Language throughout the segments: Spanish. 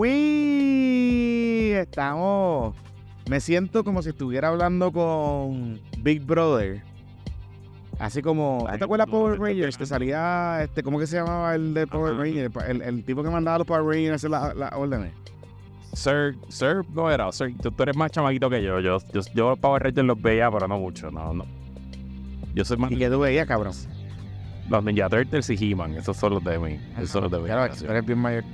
fui. Estamos. Me siento como si estuviera hablando con Big Brother. Así como. ¿Te acuerdas Power Rangers? Que salía. Este, ¿Cómo que se llamaba el de Power Rangers? El, el tipo que mandaba a los Power Rangers a hacer las la órdenes. Sir, Sir, no era. Sir, tú, eres más chamaquito que yo. Yo, yo, yo Power Rangers los veía, pero no mucho. No, no. Yo soy más. ¿Y qué tú veías, cabrón? Los Ninja Turtles y He-Man. Esos son los de mí. Esos son los de mí. Claro, tú eres bien mayor.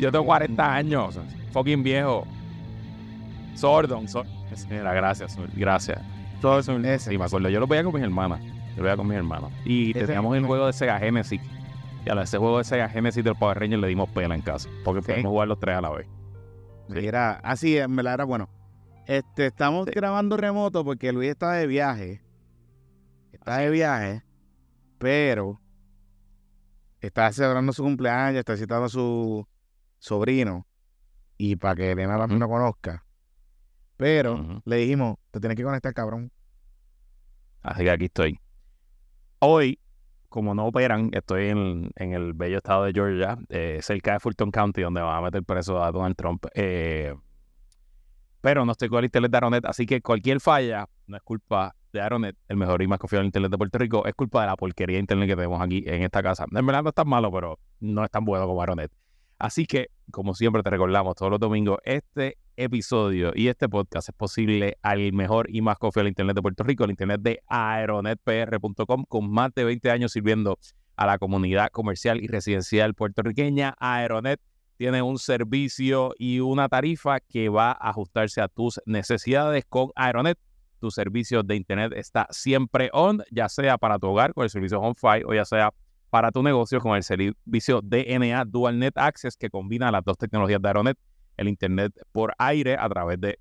Yo tengo 40 años. Fucking viejo. Sordon. Mira, gracias. Gracias. Todo eso. Sí, me acuerdo. Yo lo veía con mis hermanas. Yo lo veía con mis hermanos. Y teníamos el juego de Sega Genesis. Y a ese juego de Sega Genesis del Power Rangers le dimos pena en casa. Porque podemos jugar los tres a la vez. Sí. Era así, en verdad era bueno. Este, estamos grabando remoto porque Luis está de viaje. Está de viaje, pero está celebrando su cumpleaños, está citando su sobrino y para que Elena la no conozca. Pero le dijimos, te tienes que conectar, cabrón. Así que aquí estoy. Hoy, como no operan, estoy en, el bello estado de Georgia, eh, cerca de Fulton County, donde van a meter preso a Donald Trump. Eh, pero no estoy con el internet de Aronet, así que cualquier falla no es culpa de Aronet, el mejor y más confiable internet de Puerto Rico, es culpa de la porquería de internet que tenemos aquí en esta casa. En verdad no es tan malo, pero no es tan bueno como Aronet. Así que, como siempre te recordamos todos los domingos, este episodio y este podcast es posible al mejor y más confiable Internet de Puerto Rico, el Internet de aeronetpr.com, con más de 20 años sirviendo a la comunidad comercial y residencial puertorriqueña. Aeronet tiene un servicio y una tarifa que va a ajustarse a tus necesidades con Aeronet. Tu servicio de Internet está siempre on, ya sea para tu hogar con el servicio HomeFi o ya sea para tu negocio con el servicio DNA Dual Net Access que combina las dos tecnologías de Aeronet, el Internet por aire a través de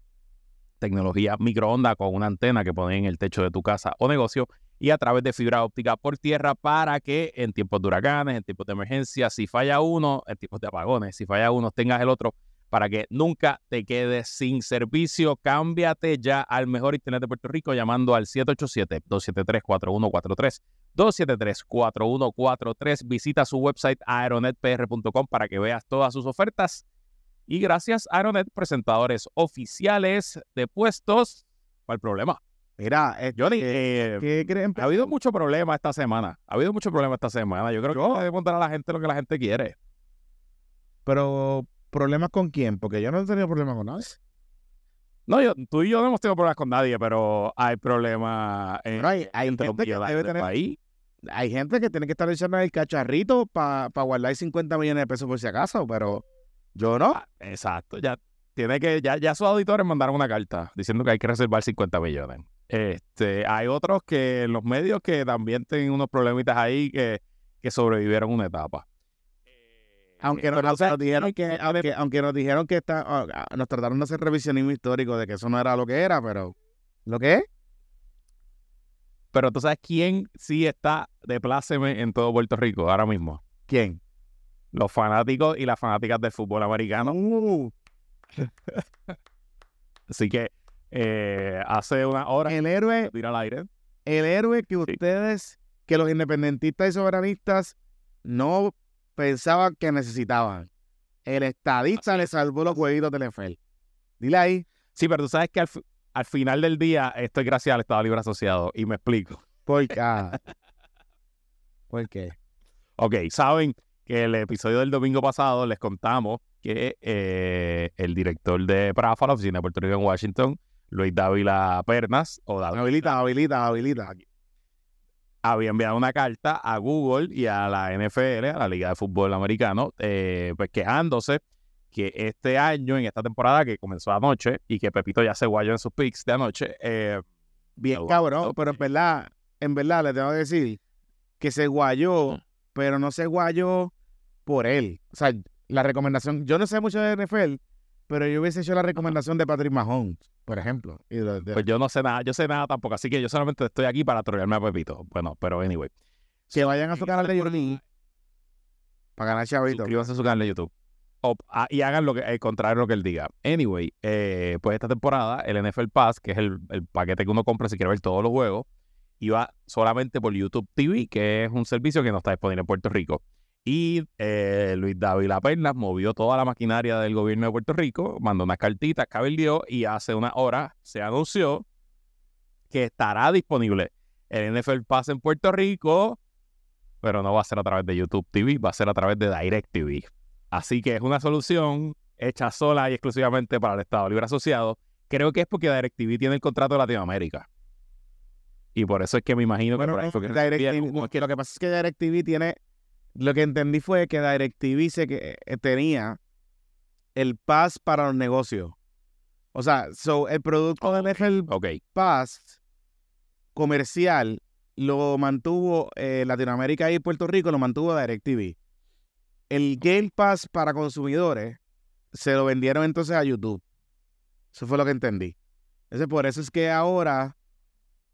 tecnología microondas con una antena que ponen en el techo de tu casa o negocio y a través de fibra óptica por tierra para que en tiempos de huracanes, en tiempos de emergencia, si falla uno, en tiempos de apagones, si falla uno, tengas el otro para que nunca te quedes sin servicio. Cámbiate ya al mejor Internet de Puerto Rico llamando al 787-273-4143. 273-4143. Visita su website aeronetpr.com para que veas todas sus ofertas. Y gracias Aeronet, presentadores oficiales de puestos. ¿Cuál el problema? Mira, eh, Johnny, eh, ¿qué creen? Ha habido mucho problema esta semana. Ha habido mucho problema esta semana. Yo creo que que debe dar a la gente lo que la gente quiere. Pero, ¿problemas con quién? Porque yo no he tenido problemas con nadie. No, yo, tú y yo no hemos tenido problemas con nadie, pero hay problemas en, hay, gente que debe tener, país. Hay gente que tiene que estar echando el cacharrito para guardar 50 millones de pesos por si acaso, pero yo no. Ah, exacto, ya tiene que, ya, ya sus auditores mandaron una carta diciendo que hay que reservar 50 millones. Este, hay otros que en los medios que también tienen unos problemitas ahí que, que sobrevivieron una etapa. Aunque nos, dijeron que, aunque, nos dijeron que está, ah, ah, nos trataron de hacer revisionismo histórico de que eso no era lo que era, pero ¿lo que es? Pero tú sabes quién sí está de pláceme en todo Puerto Rico ahora mismo. ¿Quién? Los fanáticos y las fanáticas del fútbol americano. Uh. Así que eh, hace una hora. El héroe. Tira al aire. El héroe que ustedes, que los independentistas y soberanistas no pensaban que necesitaban. El estadista le salvó los jueguitos del NFL. Dile ahí. Sí, pero tú sabes que al, final del día estoy gracias al Estado Libre Asociado y me explico. ¿Por qué? ¿Por qué? Ok, saben que el episodio del domingo pasado les contamos que eh, el director de PRAFA, la oficina de Puerto Rico en Washington, Luis Dávila Pernas, o Dávila, habilita, habilita, habilita. Había enviado una carta a Google y a la NFL, a la Liga de Fútbol Americano, eh, pues quejándose que este año, en esta temporada que comenzó anoche y que Pepito ya se guayó en sus picks de anoche. Eh, Bien cabrón, pero en verdad, en verdad le tengo que decir que se guayó, pero no se guayó por él. O sea, la recomendación, yo no sé mucho de NFL, pero yo hubiese hecho la recomendación de Patrick Mahomes, por ejemplo. Pues yo no sé nada, yo sé nada tampoco, así que yo solamente estoy aquí para trolearme a Pepito. Bueno, pero anyway. Que vayan a su canal de YouTube para ganar chavito. Suscríbanse a su canal de YouTube. Ah, y hagan lo que, el contrario de lo que él diga. Anyway, eh, pues esta temporada, el NFL Pass, que es el, el paquete que uno compra si quiere ver todos los juegos, iba solamente por YouTube TV, que es un servicio que no está disponible en Puerto Rico. Y eh, Luis David Pernas movió toda la maquinaria del gobierno de Puerto Rico, mandó unas cartitas, cabildió y hace una hora se anunció que estará disponible el NFL Pass en Puerto Rico, pero no va a ser a través de YouTube TV, va a ser a través de Direct TV. Así que es una solución hecha sola y exclusivamente para el Estado Libre Asociado. Creo que es porque DirecTV tiene el contrato de Latinoamérica. Y por eso es que me imagino que, por ahí fue que DirecTV, no, es que lo que pasa es que DirecTV tiene. Lo que entendí fue que DirecTV se, que, eh, tenía el pass para los negocios. O sea, so, el producto de NFL Ok. Pass comercial lo mantuvo eh, Latinoamérica y Puerto Rico, lo mantuvo DirecTV. El Game Pass para consumidores se lo vendieron entonces a YouTube. Eso fue lo que entendí. Entonces, por eso es que ahora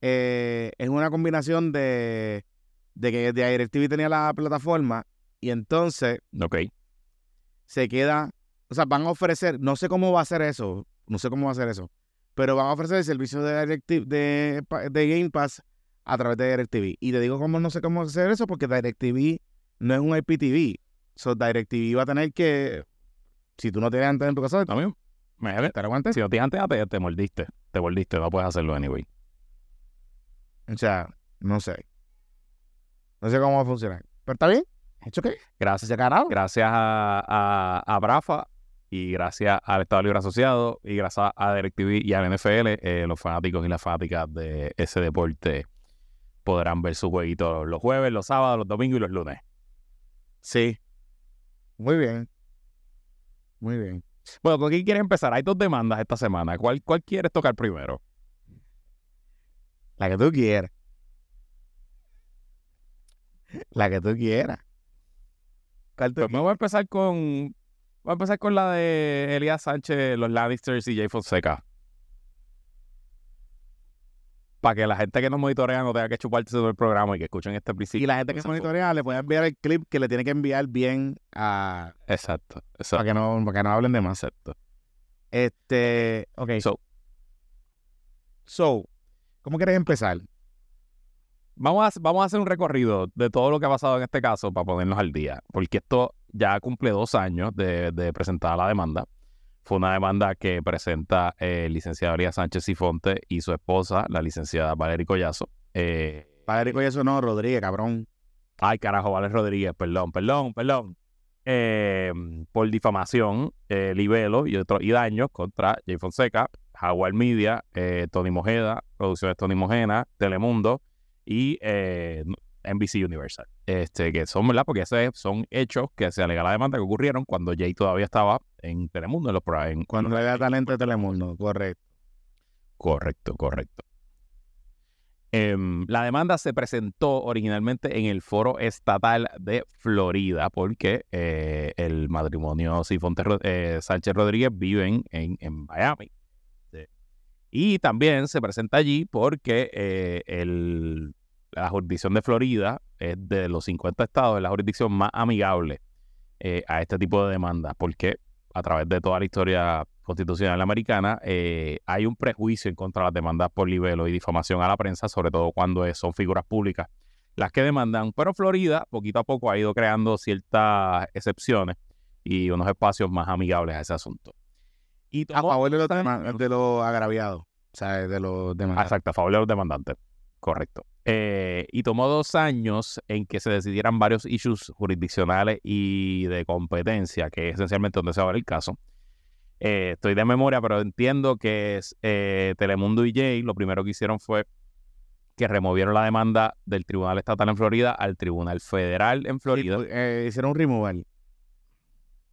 eh, es una combinación de, de que DirecTV tenía la plataforma y entonces Ok. se queda, o sea, van a ofrecer, no sé cómo va a ser eso, no sé cómo va a ser eso, pero van a ofrecer el servicio de, DirecTV, de, de Game Pass a través de DirecTV. Y te digo cómo no sé cómo hacer eso porque DirecTV no es un IPTV. So, DirecTV va a tener que, si tú no tienes antes en tu casa, También. Me te aguantes. Si no tienes antes, te, te mordiste. Te mordiste, no puedes hacerlo anyway. O sea, no sé. No sé cómo va a funcionar. Pero está bien. ¿Hecho qué? Gracias, Se carajo. gracias a, a, a Brafa y gracias al Estado Libre Asociado y gracias a DirecTV y al NFL, eh, los fanáticos y las fanáticas de ese deporte podrán ver sus jueguitos los jueves, los sábados, los domingos y los lunes. Sí. Muy bien. Muy bien. Bueno, ¿con quién quieres empezar? Hay dos demandas esta semana. ¿Cuál, cuál quieres tocar primero? La que tú quieras. La que tú quieras. ¿Cuál tú Pues me voy a empezar con. Voy a empezar con la de Elías Sánchez, los Lannisters y Jay Fonseca. Para que la gente que nos monitorea no tenga que chuparse todo el programa y que escuchen este principio. Y la gente que Exacto. monitorea le puede enviar el clip que le tiene que enviar bien a... Exacto, Para exacto. que no, para que no hablen de más. exacto. Este... Ok. So, So, ¿cómo quieres empezar? Vamos, a, vamos a hacer un recorrido de todo lo que ha pasado en este caso para ponernos al día. Porque esto ya cumple dos años de, de presentada la demanda. Fue una demanda que presenta eh, el licenciado Elías Sánchez Sifonte y su esposa, la licenciada Valerie Collazo. Eh, y eso no, Rodríguez, cabrón. Ay, carajo, Vales Rodríguez, perdón, perdón, perdón. Eh, por difamación, eh, libelo y, otro, y daños contra Jay Fonseca, Jaguar Media, eh, Tony Mojeda, Producciones Tony Mojena, Telemundo y eh, NBC Universal. Este, que son, ¿verdad? Porque esos son hechos que se alega la demanda que ocurrieron cuando Jay todavía estaba en Telemundo, en los en- Cuando le da talento de Telemundo, correcto. Correcto, correcto. Em, la demanda se presentó originalmente en el foro estatal de Florida porque eh, el matrimonio Sifonte eh, Sánchez Rodríguez viven en, en Miami. Y también se presenta allí porque eh, el- la jurisdicción de Florida es de los 50 estados, es la jurisdicción más amigable eh, a este tipo de demandas, porque a través de toda la historia constitucional americana, eh, hay un prejuicio en contra de las demandas por libelo y difamación a la prensa, sobre todo cuando son figuras públicas las que demandan. Pero Florida, poquito a poco, ha ido creando ciertas excepciones y unos espacios más amigables a ese asunto. Y A favor de los, de los agraviados. O sea, de los demás. Exacto, a favor de los demandantes. Correcto. Eh, y tomó dos años en que se decidieran varios issues jurisdiccionales y de competencia, que es esencialmente donde se va a ver el caso. Eh, estoy de memoria, pero entiendo que es, eh, Telemundo y Jay lo primero que hicieron fue que removieron la demanda del Tribunal Estatal en Florida al Tribunal Federal en Florida. Sí, eh, hicieron un removal.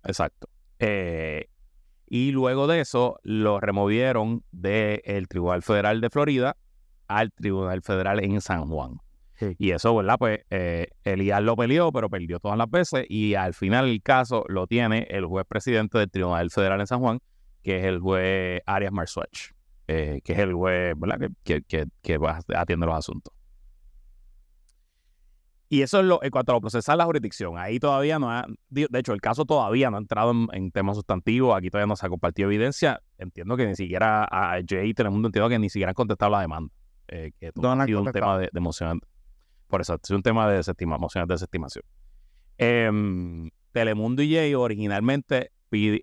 Exacto. Eh, y luego de eso lo removieron del Tribunal Federal de Florida al Tribunal Federal en San Juan. Sí. Y eso, ¿verdad? Pues eh, Elías lo peleó, pero perdió todas las veces y al final el caso lo tiene el juez presidente del Tribunal Federal en San Juan, que es el juez Arias Marsuach, eh, que es el juez, ¿verdad? Que, que, que, que va- atiende los asuntos. Y eso es lo, en cuanto a lo procesal la jurisdicción. Ahí todavía no ha, de hecho, el caso todavía no ha entrado en, en temas sustantivos. Aquí todavía no se ha compartido evidencia. Entiendo que ni siquiera a Jay y Telemundo entiendo que ni siquiera han contestado la demanda. Eh, que No ha sido un tema de, de. Por eso, es un tema de desestima, mociones de desestimación. Em, Telemundo y Jay originalmente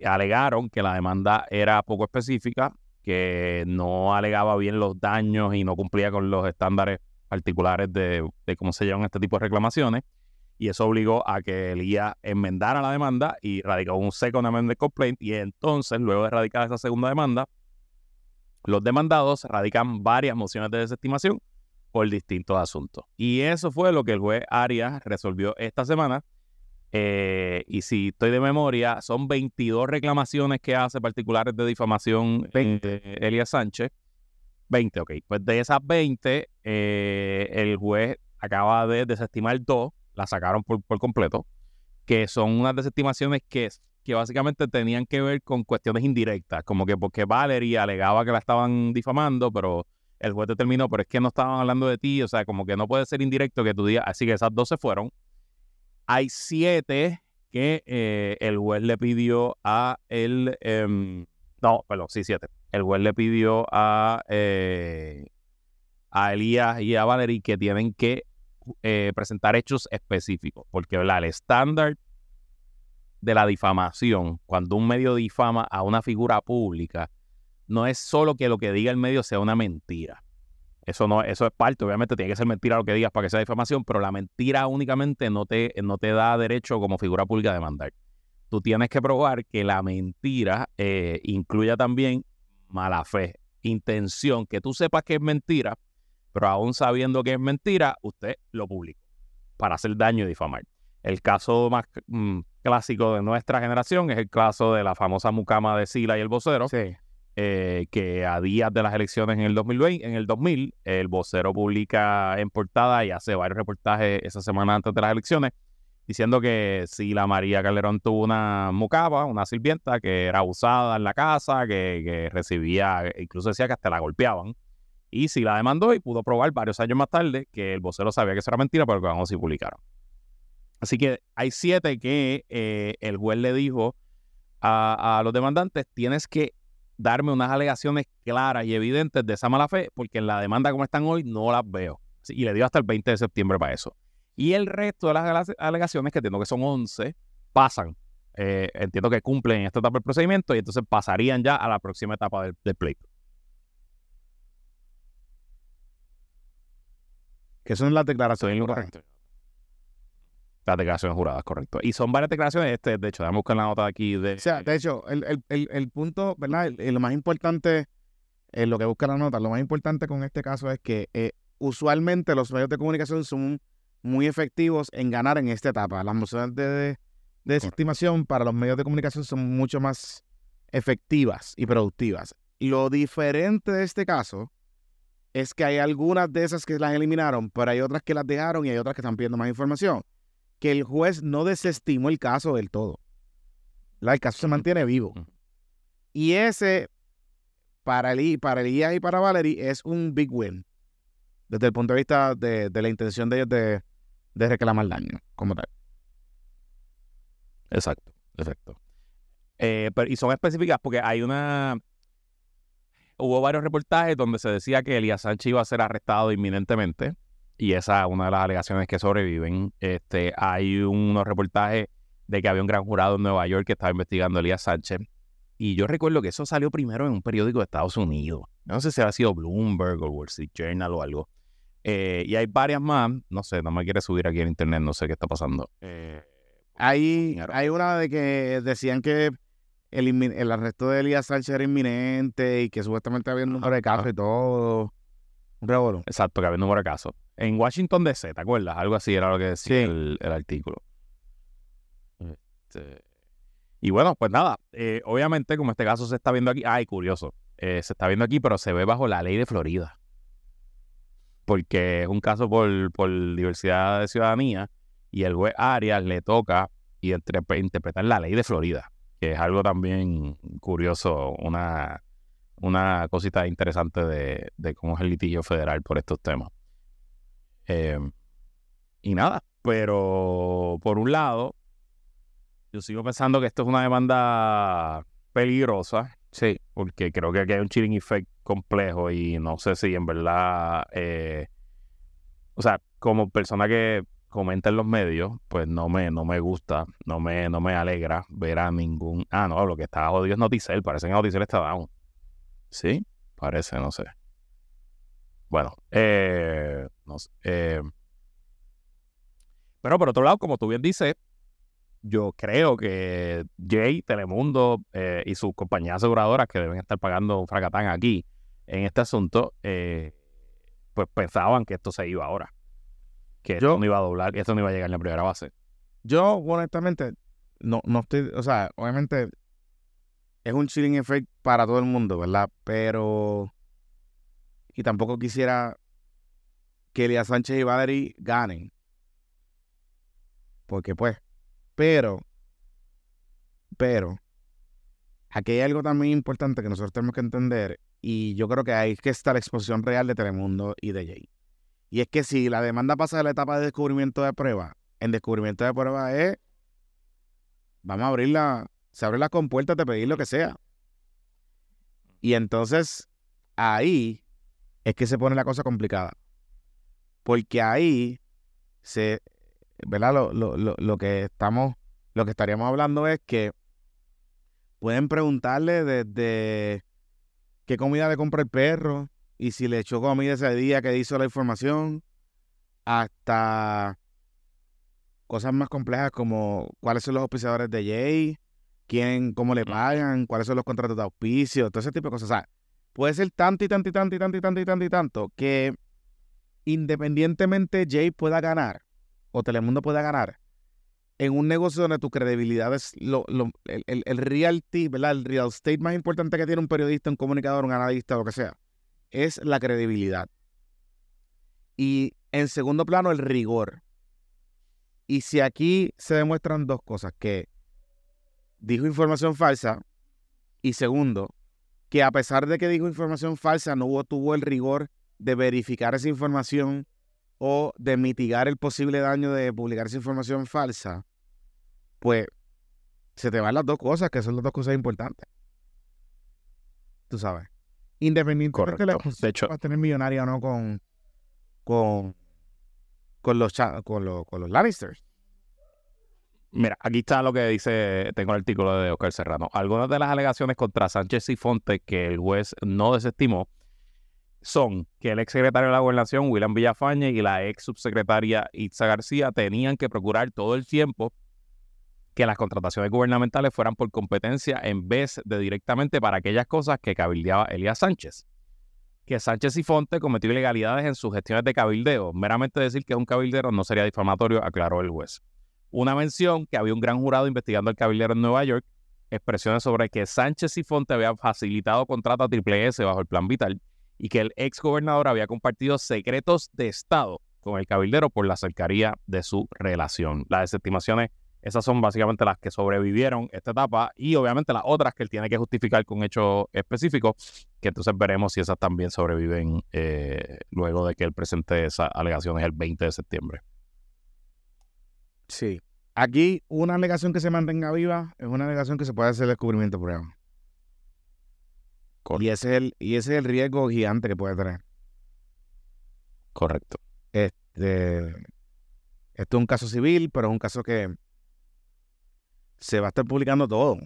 alegaron que la demanda era poco específica, que no alegaba bien los daños y no cumplía con los estándares particulares de, cómo se llevan este tipo de reclamaciones. Y eso obligó a que el enmendara la demanda y radicó un second amendment complaint. Y entonces, luego de radicar esa segunda demanda, los demandados radican varias mociones de desestimación por distintos asuntos. Y eso fue lo que el juez Arias resolvió esta semana eh, y si estoy de memoria, son 22 reclamaciones que hace particulares de difamación 20. Eh, Elías Sánchez. 20, ok. Pues de esas 20, eh, el juez acaba de desestimar dos, la sacaron por, completo, que son unas desestimaciones que, que básicamente tenían que ver con cuestiones indirectas, como que porque Valerie alegaba que la estaban difamando, pero el juez determinó, pero es que no estaban hablando de ti, o sea, como que no puede ser indirecto que tú digas, así que esas dos se fueron. Hay siete que eh, el juez le pidió a él, em, no, perdón, sí, siete. El juez le pidió a, eh, a Elías y a Valerie que tienen que eh, presentar hechos específicos, porque el estándar de la difamación, cuando un medio difama a una figura pública, no es solo que lo que diga el medio sea una mentira. Eso no, eso es parte, obviamente tiene que ser mentira lo que digas para que sea difamación, pero la mentira únicamente no te, no te da derecho como figura pública a demandar. Tú tienes que probar que la mentira eh, incluya también mala fe, intención, que tú sepas que es mentira, pero aún sabiendo que es mentira, usted lo publica para hacer daño y difamar. El caso más mm, clásico de nuestra generación es el caso de la famosa mucama de Sila y el vocero. Sí eh, que a días de las elecciones en el 2020, en el 2000, el vocero publica en portada y hace varios reportajes esa semana antes de las elecciones, diciendo que si la María Calderón tuvo una mucaba, una sirvienta que era abusada en la casa, que, recibía, incluso decía que hasta la golpeaban, y si la demandó y pudo probar varios años más tarde que el vocero sabía que eso era mentira, pero que vamos y publicaron. Así que hay siete que eh, el juez le dijo a, a los demandantes, tienes que darme unas alegaciones claras y evidentes de esa mala fe, porque en la demanda como están hoy no las veo. Y le dio hasta el 20 de septiembre para eso. Y el resto de las alegaciones, que entiendo que son 11, pasan. Eh, entiendo que cumplen esta etapa del procedimiento y entonces pasarían ya a la próxima etapa del, del pleito. Que son las declaraciones las declaraciones juradas, correcto. Y son varias declaraciones, este, de hecho, déjame buscar la nota aquí de... O sea, de hecho, el, punto, ¿verdad? lo más importante, en lo que busca la nota, lo más importante con este caso es que eh, usualmente los medios de comunicación son muy efectivos en ganar en esta etapa. Las mociones de, de estimación para los medios de comunicación son mucho más efectivas y productivas. Lo diferente de este caso es que hay algunas de esas que las eliminaron, pero hay otras que las dejaron y hay otras que están pidiendo más información que el juez no desestimó el caso del todo. El caso se mantiene vivo. Y ese, para el, para Elías y para Valerie, es un big win. Desde el punto de vista de, la intención de ellos de, de reclamar daño, como tal. Exacto, exacto. Eh, y son específicas porque hay una. Hubo varios reportajes donde se decía que Elías Sánchez iba a ser arrestado inminentemente y esa es una de las alegaciones que sobreviven. Este, hay unos reportajes de que había un gran jurado en Nueva York que estaba investigando a Elías Sánchez. Y yo recuerdo que eso salió primero en un periódico de Estados Unidos. No sé si ha sido Bloomberg o Wall Street Journal o algo. Eh, y hay varias más. No sé, no me quiere subir aquí en internet, no sé qué está pasando. Eh, hay, hay una de que decían que el, el, arresto de Elías Sánchez era inminente y que supuestamente había un número de casos y todo. Un Exacto, que había un número de casos en Washington DC, ¿te acuerdas? Algo así era lo que decía el, artículo. Este, y bueno, pues nada, eh, obviamente como este caso se está viendo aquí, ay, curioso, eh, se está viendo aquí, pero se ve bajo la ley de Florida. Porque es un caso por, diversidad de ciudadanía y el juez Arias le toca y interpretar la ley de Florida, que es algo también curioso, una, una cosita interesante de, de cómo es el litigio federal por estos temas. Em, y nada, pero por un lado, yo sigo pensando que esto es una demanda peligrosa, sí, porque creo que aquí hay un chilling effect complejo y no sé si en verdad, eh, o sea, como persona que comenta en los medios, pues no me, no me gusta, no me, no me alegra ver a ningún. Ah, no, lo que está jodido es Noticel, parece que Noticel está down. Sí, parece, no sé. Bueno, eh, no sé. Eh, pero por otro lado, como tú bien dices, yo creo que Jay, Telemundo y sus compañías aseguradoras que deben estar pagando un fracatán aquí en este asunto, eh, pues pensaban que esto se iba ahora. Que esto no iba a doblar, que esto no iba a llegar en la primera base. Yo, honestamente, no, no estoy, o sea, obviamente es un chilling effect para todo el mundo, ¿verdad? Pero, y tampoco quisiera que Elías Sánchez y Valerie ganen. Porque pues, pero, pero, aquí hay algo también importante que nosotros tenemos que entender y yo creo que ahí es que está la exposición real de Telemundo y de Jay. Y es que si la demanda pasa de la etapa de descubrimiento de prueba, en descubrimiento de prueba es, vamos a abrirla, se abre la compuerta de pedir lo que sea. Y entonces ahí es que se pone la cosa complicada. Porque ahí se, ¿verdad? Lo, lo, lo, lo que estamos, lo que estaríamos hablando es que pueden preguntarle desde qué comida le compra el perro y si le echó comida ese día que hizo la información, hasta cosas más complejas como cuáles son los auspiciadores de Jay, quién, cómo le pagan, cuáles son los contratos de auspicio, todo ese tipo de cosas. O sea, puede ser tanto y tanto y tanto y tanto y tanto y tanto y tanto que independientemente Jay pueda ganar o Telemundo pueda ganar en un negocio donde tu credibilidad es lo, el, el, el reality, ¿verdad? El real estate más importante que tiene un periodista, un comunicador, un analista, lo que sea, es la credibilidad. Y en segundo plano, el rigor. Y si aquí se demuestran dos cosas, que dijo información falsa, y segundo, que a pesar de que dijo información falsa, no hubo, tuvo el rigor de verificar esa información o de mitigar el posible daño de publicar esa información falsa, pues se te van las dos cosas, que son las dos cosas importantes. Tú sabes. Independientemente de la de hecho, vas a tener millonaria o no con, con, con, los, con, los, con los Lannisters. Mira, aquí está lo que dice, tengo el artículo de Oscar Serrano. Algunas de las alegaciones contra Sánchez y Fonte que el juez no desestimó son que el ex secretario de la Gobernación, William Villafañe, y la ex subsecretaria Itza García tenían que procurar todo el tiempo que las contrataciones gubernamentales fueran por competencia en vez de directamente para aquellas cosas que cabildeaba Elías Sánchez. Que Sánchez y Fonte cometió ilegalidades en sus gestiones de cabildeo. Meramente decir que es un cabildero no sería difamatorio, aclaró el juez. Una mención que había un gran jurado investigando al cabildero en Nueva York, expresiones sobre que Sánchez y Fonte habían facilitado contratos a Triple S bajo el Plan Vital y que el ex gobernador había compartido secretos de Estado con el cabildero por la cercanía de su relación. Las desestimaciones, esas son básicamente las que sobrevivieron esta etapa y obviamente las otras que él tiene que justificar con hechos específicos, que entonces veremos si esas también sobreviven eh, luego de que él presente esas alegaciones el 20 de septiembre. Sí. Aquí una alegación que se mantenga viva es una alegación que se puede hacer el descubrimiento prueba. Y ese, es el, y ese es el riesgo gigante que puede tener. Correcto. Este, esto es un caso civil, pero es un caso que se va a estar publicando todo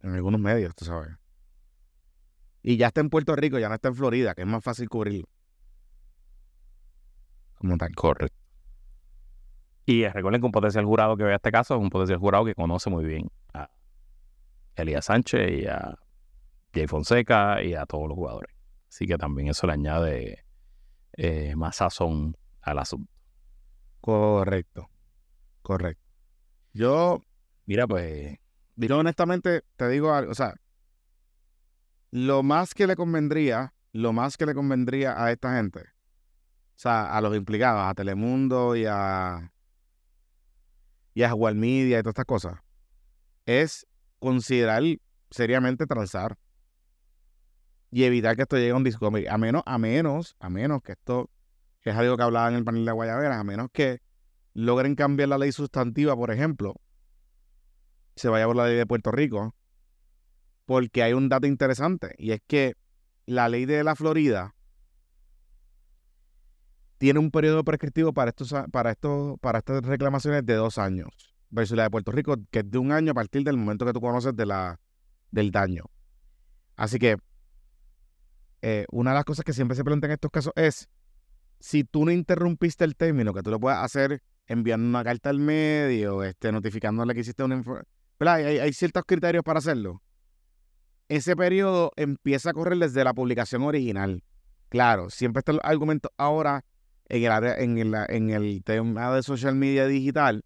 en algunos medios, tú sabes. Y ya está en Puerto Rico, ya no está en Florida, que es más fácil cubrirlo. Como tal. Correcto. Y recuerden que un potencial jurado que vea este caso es un potencial jurado que conoce muy bien a Elías Sánchez y a Jay Fonseca y a todos los jugadores. Así que también eso le añade eh, más sazón al asunto. Correcto. Correcto. Yo, mira, pues. Yo honestamente te digo algo, o sea, lo más que le convendría, lo más que le convendría a esta gente, o sea, a los implicados, a Telemundo y a y a Media y todas estas cosas, es considerar seriamente transar y evitar que esto llegue a un Discovery. A menos, a menos, a menos que esto, que es algo que hablaba en el panel de Guayabera, a menos que logren cambiar la ley sustantiva, por ejemplo, se vaya por la ley de Puerto Rico, porque hay un dato interesante, y es que la ley de la Florida tiene un periodo prescriptivo para estos, para estos, para estas reclamaciones de dos años, versus la de Puerto Rico, que es de un año a partir del momento que tú conoces de la, del daño. Así que eh, una de las cosas que siempre se pregunta en estos casos es si tú no interrumpiste el término, que tú lo puedes hacer enviando una carta al medio, este, notificándole que hiciste una información. Hay, ciertos criterios para hacerlo. Ese periodo empieza a correr desde la publicación original. Claro, siempre está el argumento ahora en el, el, en el tema de social media digital,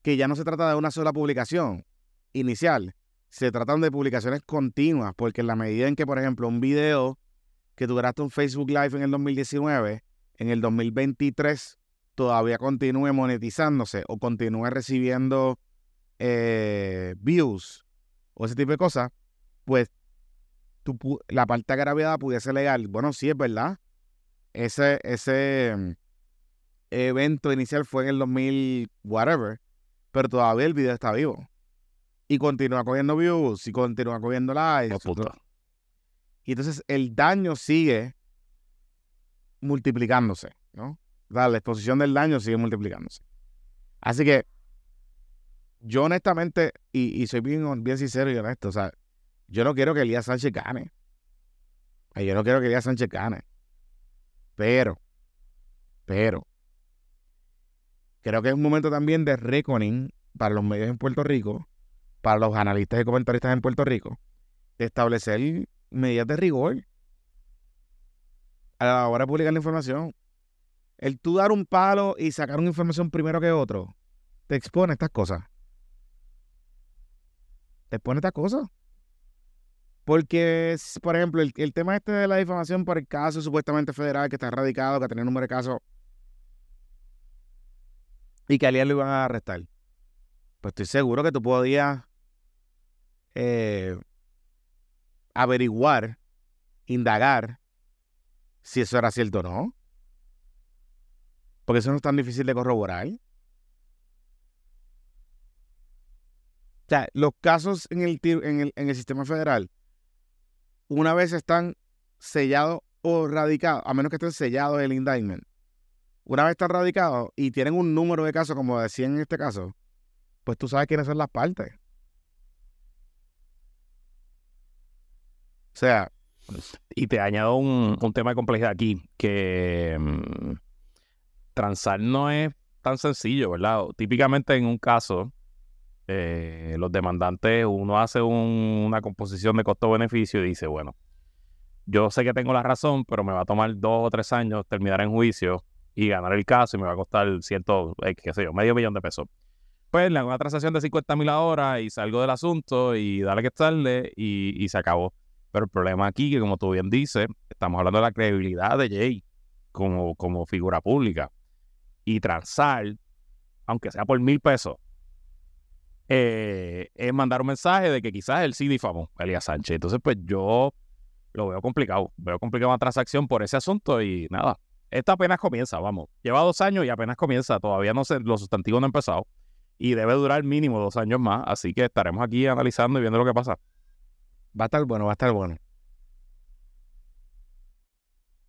que ya no se trata de una sola publicación inicial, se tratan de publicaciones continuas, porque en la medida en que, por ejemplo, un video que tú un Facebook Live en el 2019, en el 2023 todavía continúe monetizándose o continúe recibiendo eh, views o ese tipo de cosas, pues la parte agraviada pudiese legal. Bueno, sí, es verdad. Ese, ese mm, evento inicial fue en el 2000, whatever, pero todavía el video está vivo y continúa cogiendo views y continúa cogiendo likes. y entonces el daño sigue multiplicándose, ¿no? la exposición del daño sigue multiplicándose. Así que yo honestamente, y, soy bien, sincero y honesto, o sea, yo no quiero que Elías Sánchez gane. Yo no quiero que Elías Sánchez gane. Pero, pero, creo que es un momento también de reckoning para los medios en Puerto Rico para los analistas y comentaristas en Puerto Rico de establecer medidas de rigor a la hora de publicar la información. El tú dar un palo y sacar una información primero que otro, te expone estas cosas. Te expone estas cosas. Porque, por ejemplo, el, tema este de la difamación por el caso supuestamente federal que está radicado, que tiene número de casos y que a alguien lo iban a arrestar. Pues estoy seguro que tú podías eh, averiguar, indagar si eso era cierto o no. Porque eso no es tan difícil de corroborar. Sea, los casos en el, en el, en el sistema federal, una vez están sellados o radicados, a menos que estén sellados el indictment, una vez están radicados y tienen un número de casos, como decía en este caso, pues tú sabes quiénes son las partes. O sea, y te añado un, tema de complejidad aquí, que mm, transar no es tan sencillo, ¿verdad? Típicamente en un caso, eh, los demandantes, uno hace una composición de costo-beneficio y dice, bueno, yo sé que tengo la razón, pero me va a tomar dos o tres años terminar en juicio y ganar el caso y me va a costar ciento, eh, qué sé yo, medio millón de pesos. Pues le hago una transacción de 50 mil ahora y salgo del asunto y dale que estarle y se acabó. Pero el problema aquí, que como tú bien dices, estamos hablando de la credibilidad de Jay como, como figura pública. Y transar, aunque sea por mil pesos, eh, es mandar un mensaje de que quizás él sí difamó a Elías Sánchez. Entonces, pues yo lo veo complicado. Veo complicado una transacción por ese asunto y nada. Esta apenas comienza, vamos. Lleva dos años y apenas comienza. Todavía no sé, los sustantivos no han empezado. Y debe durar mínimo dos años más. Así que estaremos aquí analizando y viendo lo que pasa. Va a estar bueno, va a estar bueno.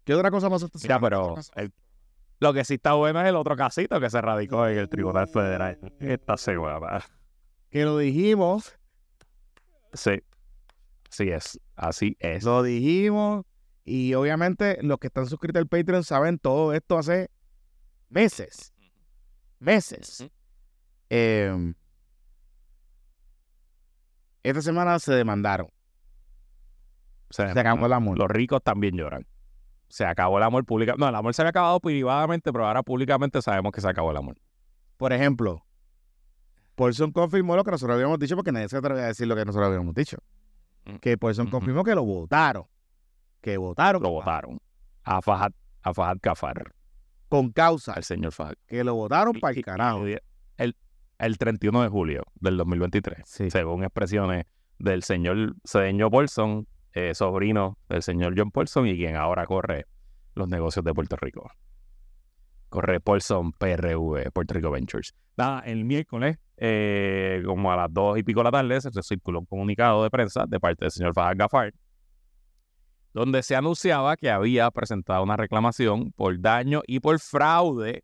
¿Qué otra cosa más Ya, pero lo que sí está bueno es el otro casito que se radicó en el Tribunal Federal. Está segura. Que lo dijimos. Sí. Así es. Así es. Lo dijimos. Y obviamente los que están suscritos al Patreon saben todo esto hace meses. Meses. Em, esta semana se demandaron. Se, acabó el amor. Los ricos también lloran. Se acabó el amor público. No, el amor se había acabado privadamente, pero ahora públicamente sabemos que se acabó el amor. Por ejemplo, Paulson confirmó lo que nosotros habíamos dicho porque nadie se atreve a decir lo que nosotros habíamos dicho. Mm. Que Paulson confirmó que lo votaron. Que votaron. Lo votaron. A Fajad, a Fajad Cafar. Con causa. Al señor Fajad. Que lo votaron para el carajo. El, el 31 de julio del 2023. Según expresiones del señor Cedeño Paulson, eh, sobrino del señor John Paulson y quien ahora corre los negocios de Puerto Rico. Corre Paulson PRV, Puerto Rico Ventures. Nada, el miércoles, eh, como a las dos y pico de la tarde, se circuló un comunicado de prensa de parte del señor Fahad Gafar, donde se anunciaba que había presentado una reclamación por daño y por fraude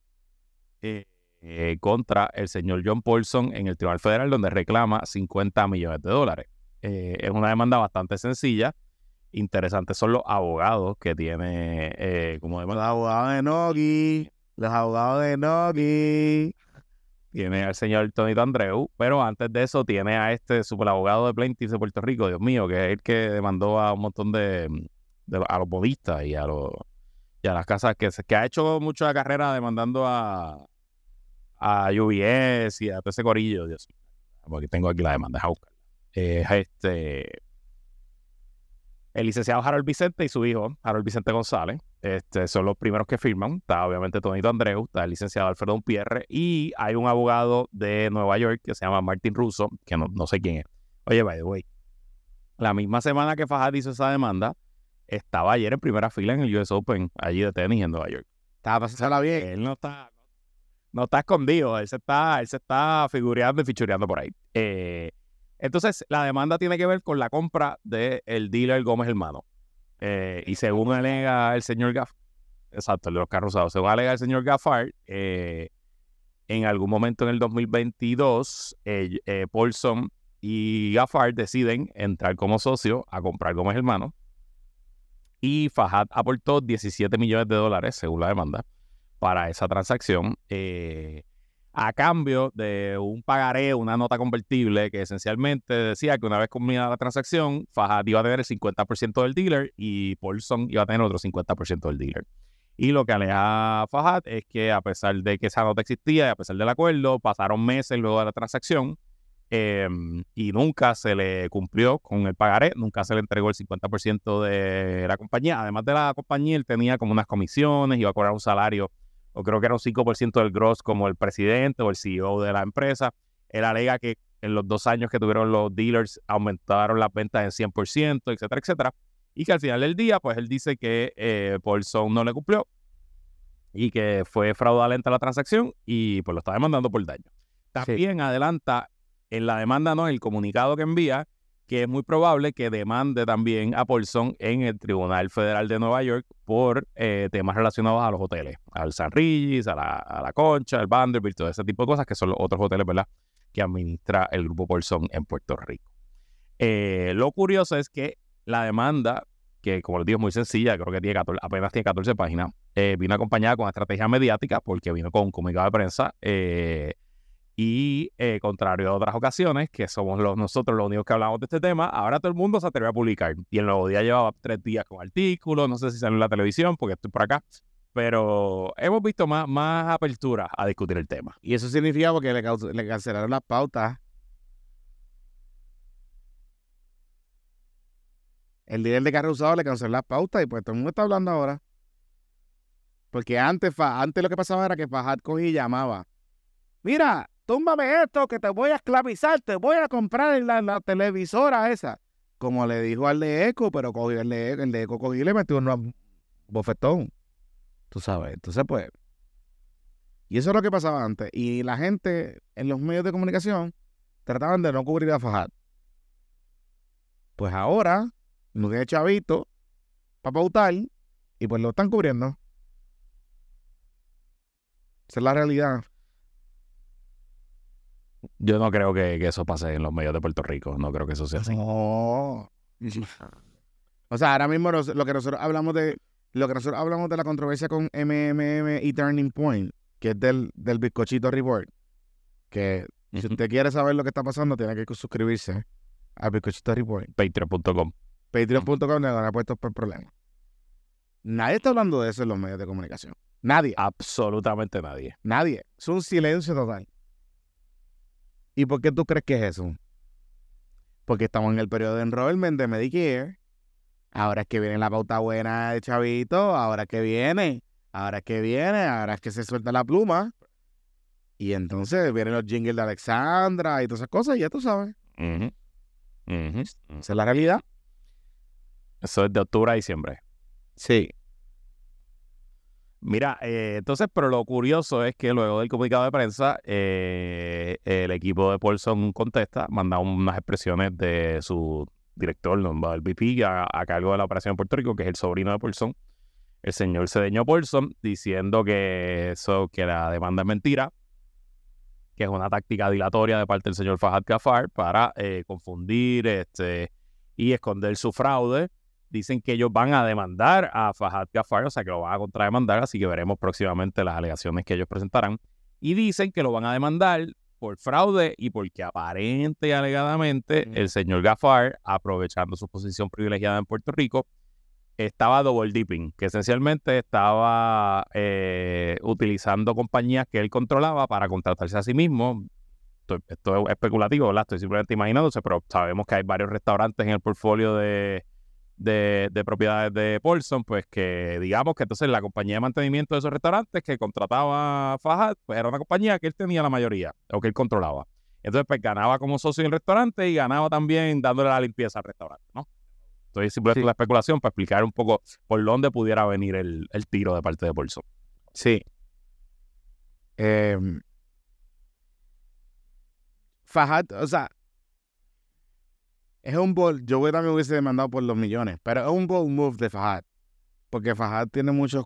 eh, eh, contra el señor John Paulson en el Tribunal Federal, donde reclama 50 millones de dólares. Es una demanda bastante sencilla. Interesantes son los abogados que tiene, como Los abogados de Nogi, los abogados de Nogi. Tiene al señor Tonito Andreu, pero antes de eso tiene a este superabogado de plaintiffs de Puerto Rico, Dios mío, que es el que demandó a un montón de, a los modistas y a los y a las casas que, que ha hecho mucho la carrera demandando a, a UBS y a todo ese corillo, Dios mío. Porque tengo aquí la demanda, a buscar. este, el licenciado Harold Vicente y su hijo, Harold Vicente González, este, son los primeros que firman. Está obviamente Tonito Andreu, está el licenciado Alfredo Pierre y hay un abogado de Nueva York que se llama Martin Russo, que no, no sé quién es. Oye, by the way, la misma semana que Fajad hizo esa demanda, estaba ayer en primera fila en el US Open, allí de tenis en Nueva York. Estaba pasándola bien. Él no está, no está escondido, él se está, él se está figureando y fichureando por ahí. Eh, entonces, la demanda tiene que ver con la compra del dealer Gómez Hermano. Eh, y según alega el señor Gaff, exacto, el de los carros usados, según alega el señor Gaffard, eh, en algún momento en el 2022, Paulson y Gaffard deciden entrar como socio a comprar Gómez Hermano y Fajad aportó 17 millones de dólares, según la demanda, para esa transacción, eh, a cambio de un pagaré, una nota convertible que esencialmente decía que una vez culminada la transacción, Fajad iba a tener el 50% del dealer y Paulson iba a tener otro 50% del dealer. Y lo que aleja Fajad es que a pesar de que esa nota existía y a pesar del acuerdo, pasaron meses luego de la transacción Em, y nunca se le cumplió con el pagaré, nunca se le entregó el 50% de la compañía. Además de la compañía, él tenía como unas comisiones, iba a cobrar un salario, o creo que era un 5% del gross como el presidente o el CEO de la empresa. Él alega que en los dos años que tuvieron los dealers aumentaron las ventas en 100%, etcétera, etcétera. Y que al final del día, pues él dice que eh, Paulson no le cumplió y que fue fraudulenta la transacción y pues lo está demandando por daño. También adelanta en la demanda no, en el comunicado que envía, que es muy probable que demande también a Paulson en el Tribunal Federal de Nueva York por eh, temas relacionados a los hoteles, al San Regis, a la, Concha, al Vanderbilt, todo ese tipo de cosas que son los otros hoteles, ¿verdad?, que administra el grupo Paulson en Puerto Rico. Eh, lo curioso es que la demanda, que como les digo es muy sencilla, creo que tiene apenas tiene 14 páginas, eh, vino acompañada con estrategia mediática porque vino con un comunicado de prensa y eh, contrario a otras ocasiones, que somos los, nosotros los únicos que hablamos de este tema, ahora todo el mundo se atreve a publicar. Y el nuevo día llevaba tres días con artículos, no sé si salió en la televisión porque estoy por acá, pero hemos visto más, más apertura a discutir el tema. Y eso significa porque le, le cancelaron las pautas. El líder de carro usado le canceló las pautas y pues todo el mundo está hablando ahora. Porque antes, antes lo que pasaba era que Fajad cogía y llamaba. Mira, túmbame esto que te voy a esclavizar, te voy a comprar la, la televisora esa. Como le dijo al de Eco, pero cogió el de, el de Eco cogió y le metió un bofetón. Tú sabes, entonces pues... Y eso es lo que pasaba antes. Y la gente en los medios de comunicación trataban de no cubrir a Fajad. Pues ahora, no tiene chavito para pautar y pues lo están cubriendo. Esa es la realidad. Yo no creo que, eso pase en los medios de Puerto Rico. No creo que eso sea así. No. O sea, ahora mismo lo que nosotros hablamos de lo que nosotros hablamos de la controversia con MMM y Turning Point, que es del, del bizcochito report, que si usted quiere saber lo que está pasando, tiene que suscribirse al bizcochito report. Patreon.com. Patreon.com le han puesto por problema. Nadie está hablando de eso en los medios de comunicación. Nadie. Absolutamente nadie. Nadie. Es un silencio total. ¿Y por qué tú crees que es eso? Porque estamos en el periodo de enrollment de Medicare. Ahora es que viene la pauta buena de Chavito. Ahora es que viene. Ahora es que viene. Ahora es que se suelta la pluma. Y entonces vienen los jingles de Alexandra y todas esas cosas. Y ya tú sabes. Esa es la realidad. Eso es de octubre a diciembre. Sí. Mira, eh, entonces, pero lo curioso es que luego del comunicado de prensa, eh, el equipo de Paulson contesta, manda unas expresiones de su director, el VP, a, a, cargo de la operación en Puerto Rico, que es el sobrino de Paulson, el señor Cedeño Paulson, diciendo que eso, que la demanda es mentira, que es una táctica dilatoria de parte del señor Fahad Gafar para eh, confundir este, y esconder su fraude. Dicen que ellos van a demandar a Fahad Gafar, o sea que lo van a contrademandar, así que veremos próximamente las alegaciones que ellos presentarán. Y dicen que lo van a demandar por fraude y porque aparente y alegadamente el señor Gafar, aprovechando su posición privilegiada en Puerto Rico, estaba double dipping, que esencialmente estaba eh, utilizando compañías que él controlaba para contratarse a sí mismo. Esto, es especulativo, ¿verdad? Estoy simplemente imaginándose, pero sabemos que hay varios restaurantes en el portfolio de, de, propiedades de Paulson, pues que digamos que entonces la compañía de mantenimiento de esos restaurantes que contrataba Fajad, pues era una compañía que él tenía la mayoría, o que él controlaba. Entonces, pues ganaba como socio en el restaurante y ganaba también dándole la limpieza al restaurante, ¿no? Estoy simplemente la especulación para explicar un poco por dónde pudiera venir el, tiro de parte de Bolso. Sí. Em, Fajad, o sea, es un ball. Yo también hubiese demandado por los millones, pero es un ball move de Fajad. Porque Fajad tiene muchos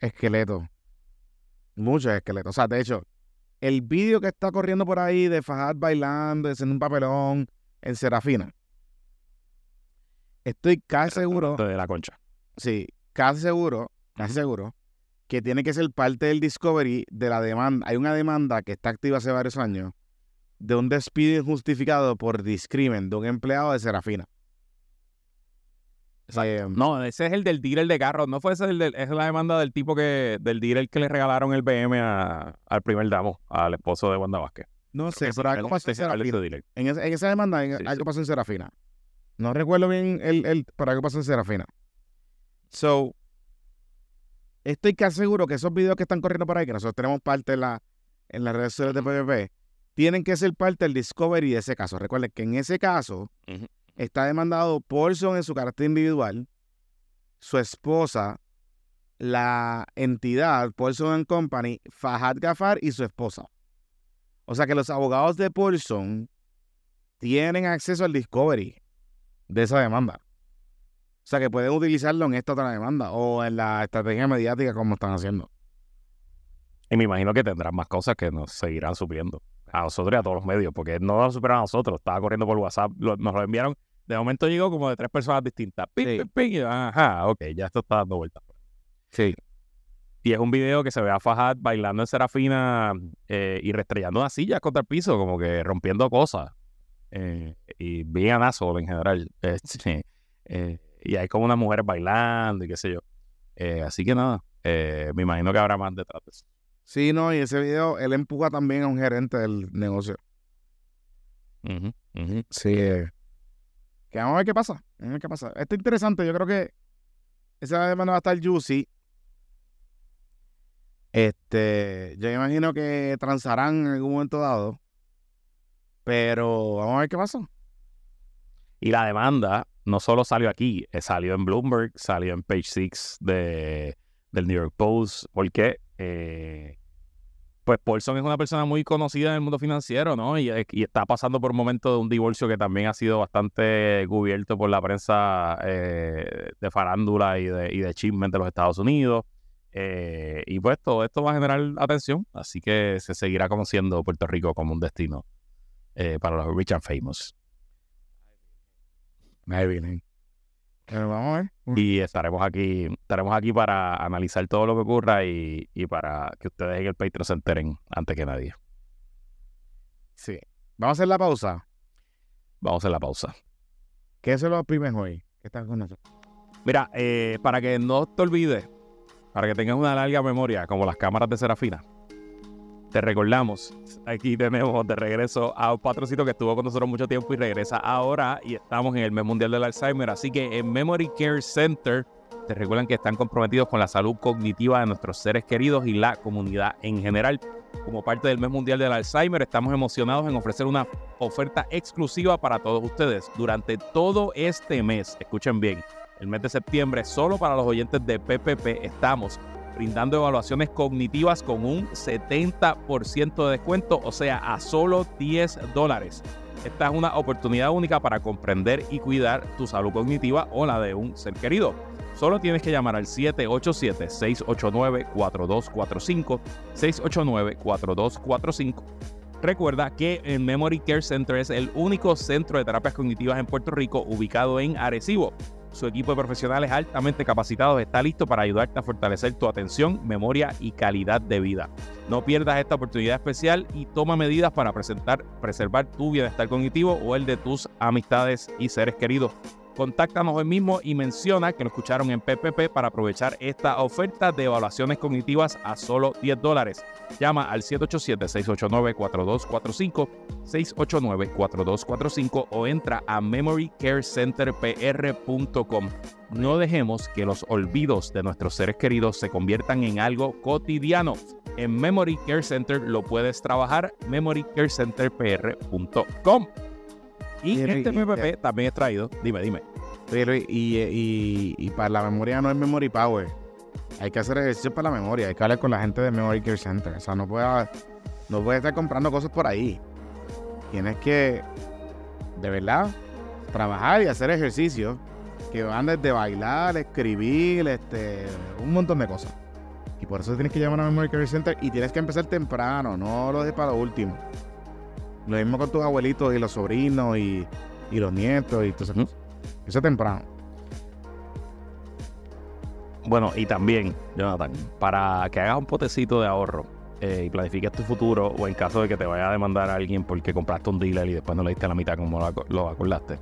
esqueletos. Muchos esqueletos. O sea, de hecho, el vídeo que está corriendo por ahí de Fajad bailando, haciendo un papelón en Serafina Estoy casi seguro. De la concha. Sí, casi seguro, casi seguro, que tiene que ser parte del discovery de la demanda. Hay una demanda que está activa hace varios años de un despido injustificado por discrimen de un empleado de Serafina. Eh, no, ese es el del dealer de carros. No fue ese el del, es la demanda del tipo que, del dealer que le regalaron el BM al primer damo, al esposo de Wanda Vázquez. No sé, pero algo pasó en Serafina. En, esa demanda, algo pasó en Serafina. No recuerdo bien el, el para qué pasó en Serafina. So, estoy casi seguro que esos videos que están corriendo por ahí, que nosotros tenemos parte en, la, en las redes sociales de PPP, tienen que ser parte del discovery de ese caso. Recuerden que en ese caso está demandado Paulson en su carácter individual, su esposa, la entidad Paulson Company, Fahad Gafar y su esposa. O sea que los abogados de Paulson tienen acceso al discovery de esa demanda. O sea, que pueden utilizarlo en esta otra demanda o en la estrategia mediática como están haciendo. Y me imagino que tendrán más cosas que nos seguirán supliendo a nosotros y a todos los medios, porque no nos superan a nosotros. Estaba corriendo por WhatsApp, nos lo enviaron. De momento llegó como de tres personas distintas. ajá, ok, ya esto está dando vueltas. Sí. Y es un video que se ve a Fajad bailando en Serafina eh, y restrellando una silla contra el piso, como que rompiendo cosas. Eh, y bien asshole en general. Este, eh, y hay como una mujer bailando y qué sé yo. Así que nada, me imagino que habrá más detrás de eso. Sí, no, y ese video, él empuja también a un gerente del negocio. Sí. Que vamos a ver qué pasa. Vamos a ver qué pasa. Esto es interesante. Yo creo que esa demanda va a estar juicy. Este, yo imagino que transarán en algún momento dado. Pero vamos a ver qué pasó. Y la demanda no solo salió aquí, eh, salió en Bloomberg, salió en Page 6 de, del New York Post, porque eh, pues Paulson es una persona muy conocida en el mundo financiero, ¿no? Y, eh, está pasando por un momento de un divorcio que también ha sido bastante cubierto por la prensa de farándula y de, y de de los Estados Unidos. y pues todo esto va a generar atención, así que se seguirá conociendo Puerto Rico como un destino eh, para los rich and famous. Ahí vamos a ver. Y estaremos aquí, estaremos aquí para analizar todo lo que ocurra y, para que ustedes en el Patreon se enteren antes que nadie. Sí. Vamos a hacer la pausa. Vamos a hacer la pausa. ¿Qué se lo primes hoy? ¿Qué están con nosotros? Mira, eh, para que no te olvides, para que tengas una larga memoria, como las cámaras de Serafina, te recordamos, aquí tenemos de regreso a un patrocito que estuvo con nosotros mucho tiempo y regresa ahora y estamos en el mes mundial del Alzheimer. Así que en Memory Care Center te recuerdan que están comprometidos con la salud cognitiva de nuestros seres queridos y la comunidad en general. Como parte del mes mundial del Alzheimer, estamos emocionados en ofrecer una oferta exclusiva para todos ustedes durante todo este mes. Escuchen bien, el mes de septiembre, solo para los oyentes de PPP, estamos brindando evaluaciones cognitivas con un 70% de descuento, o sea, a solo 10 dólares. Esta es una oportunidad única para comprender y cuidar tu salud cognitiva o la de un ser querido. Solo tienes que llamar al 787-689-4245, 689-4245. Recuerda que el Memory Care Center es el único centro de terapias cognitivas en Puerto Rico ubicado en Arecibo. Su equipo de profesionales altamente capacitados está listo para ayudarte a fortalecer tu atención, memoria y calidad de vida. No pierdas esta oportunidad especial y toma medidas para presentar, preservar tu bienestar cognitivo o el de tus amistades y seres queridos. Contáctanos hoy mismo y menciona que lo escucharon en PPP para aprovechar esta oferta de evaluaciones cognitivas a solo 10 dólares. Llama al 787-689-4245, 689-4245 o entra a memorycarecenterpr.com. No dejemos que los olvidos de nuestros seres queridos se conviertan en algo cotidiano. En Memory Care Center lo puedes trabajar, memorycarecenterpr.com. Y este PPP también es traído. Dime, dime. Oye, Luis, y, y- y para la memoria no es memory power. Hay que hacer ejercicio para la memoria. Hay que hablar con la gente de Memory Care Center. O sea, no puedes no puedes estar comprando cosas por ahí. Tienes que, de verdad, trabajar y hacer ejercicio que van desde bailar, escribir, este, un montón de cosas. Y por eso tienes que llamar a Memory Care Center y tienes que empezar temprano, no lo dejes para lo último. Lo mismo con tus abuelitos y los sobrinos y, y los nietos y todo eso. Eso es temprano. Bueno, y también, Jonathan, para que hagas un potecito de ahorro eh, y planifiques tu futuro, o en caso de que te vaya a demandar a alguien porque compraste un dealer y después no le diste la mitad como lo, lo acordaste,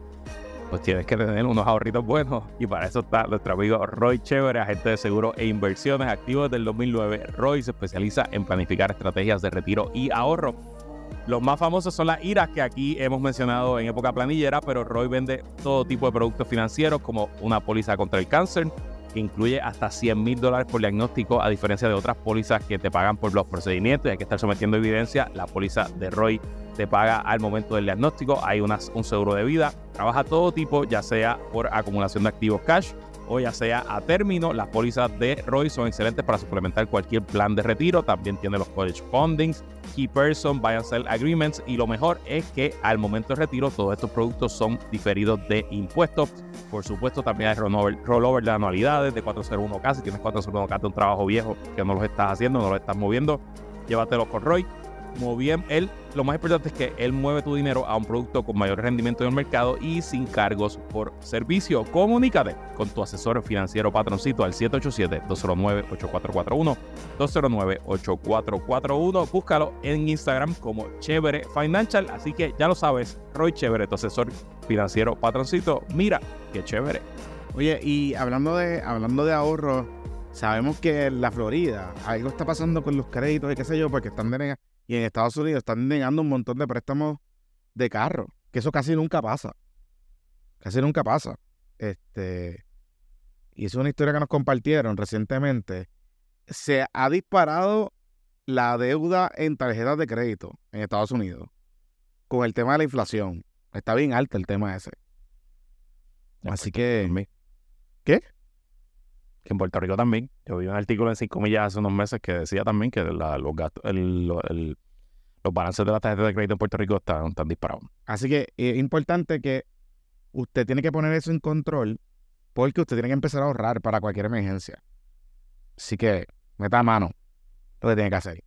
pues tienes que tener unos ahorritos buenos. Y para eso está nuestro amigo Roy Chévere, agente de seguro e inversiones activo desde el 2009. Roy se especializa en planificar estrategias de retiro y ahorro. Los más famosos son las IRAs que aquí hemos mencionado en época planillera, pero Roy vende todo tipo de productos financieros como una póliza contra el cáncer, que incluye hasta 100 mil dólares por diagnóstico, a diferencia de otras pólizas que te pagan por los procedimientos y hay que estar sometiendo evidencia. La póliza de Roy te paga al momento del diagnóstico, hay unas- un seguro de vida, trabaja todo tipo, ya sea por acumulación de activos cash o ya sea a término. Las pólizas de Roy son excelentes para suplementar cualquier plan de retiro. También tiene los college fundings, key person, buy and sell agreements. Y lo mejor es que al momento de retiro, todos estos productos son diferidos de impuestos. Por supuesto, también hay rollover, rollover de anualidades de 401k. Si tienes 401k de un trabajo viejo que no los estás haciendo, no los estás moviendo, llévatelos con Roy. Moviem, él, lo más importante es que él mueve tu dinero a un producto con mayor rendimiento en el mercado y sin cargos por servicio. Comunícate con tu asesor financiero patroncito al 787-209-8441. 209-8441. Búscalo en Instagram como Chévere Financial. Así que ya lo sabes, Roy Chévere, tu asesor financiero patroncito. Mira, qué chévere. Oye, y hablando de, hablando de ahorro, sabemos que en la Florida algo está pasando con los créditos y qué sé yo, porque están denegando, y en Estados Unidos están denegando un montón de préstamos de carro, que eso casi nunca pasa. Casi nunca pasa. Este, y es una historia que nos compartieron recientemente. Se ha disparado la deuda en tarjetas de crédito en Estados Unidos con el tema de la inflación. Está bien alto el tema ese. Así que. ¿Qué? Que en Puerto Rico también. Yo vi un artículo en 5 millas hace unos meses que decía también que la- los gastos, el- lo- el- los balances de las tarjetas de crédito en Puerto Rico están, están disparados. Así que es importante que usted tiene que poner eso en control porque usted tiene que empezar a ahorrar para cualquier emergencia. Así que meta mano lo que tiene que hacer.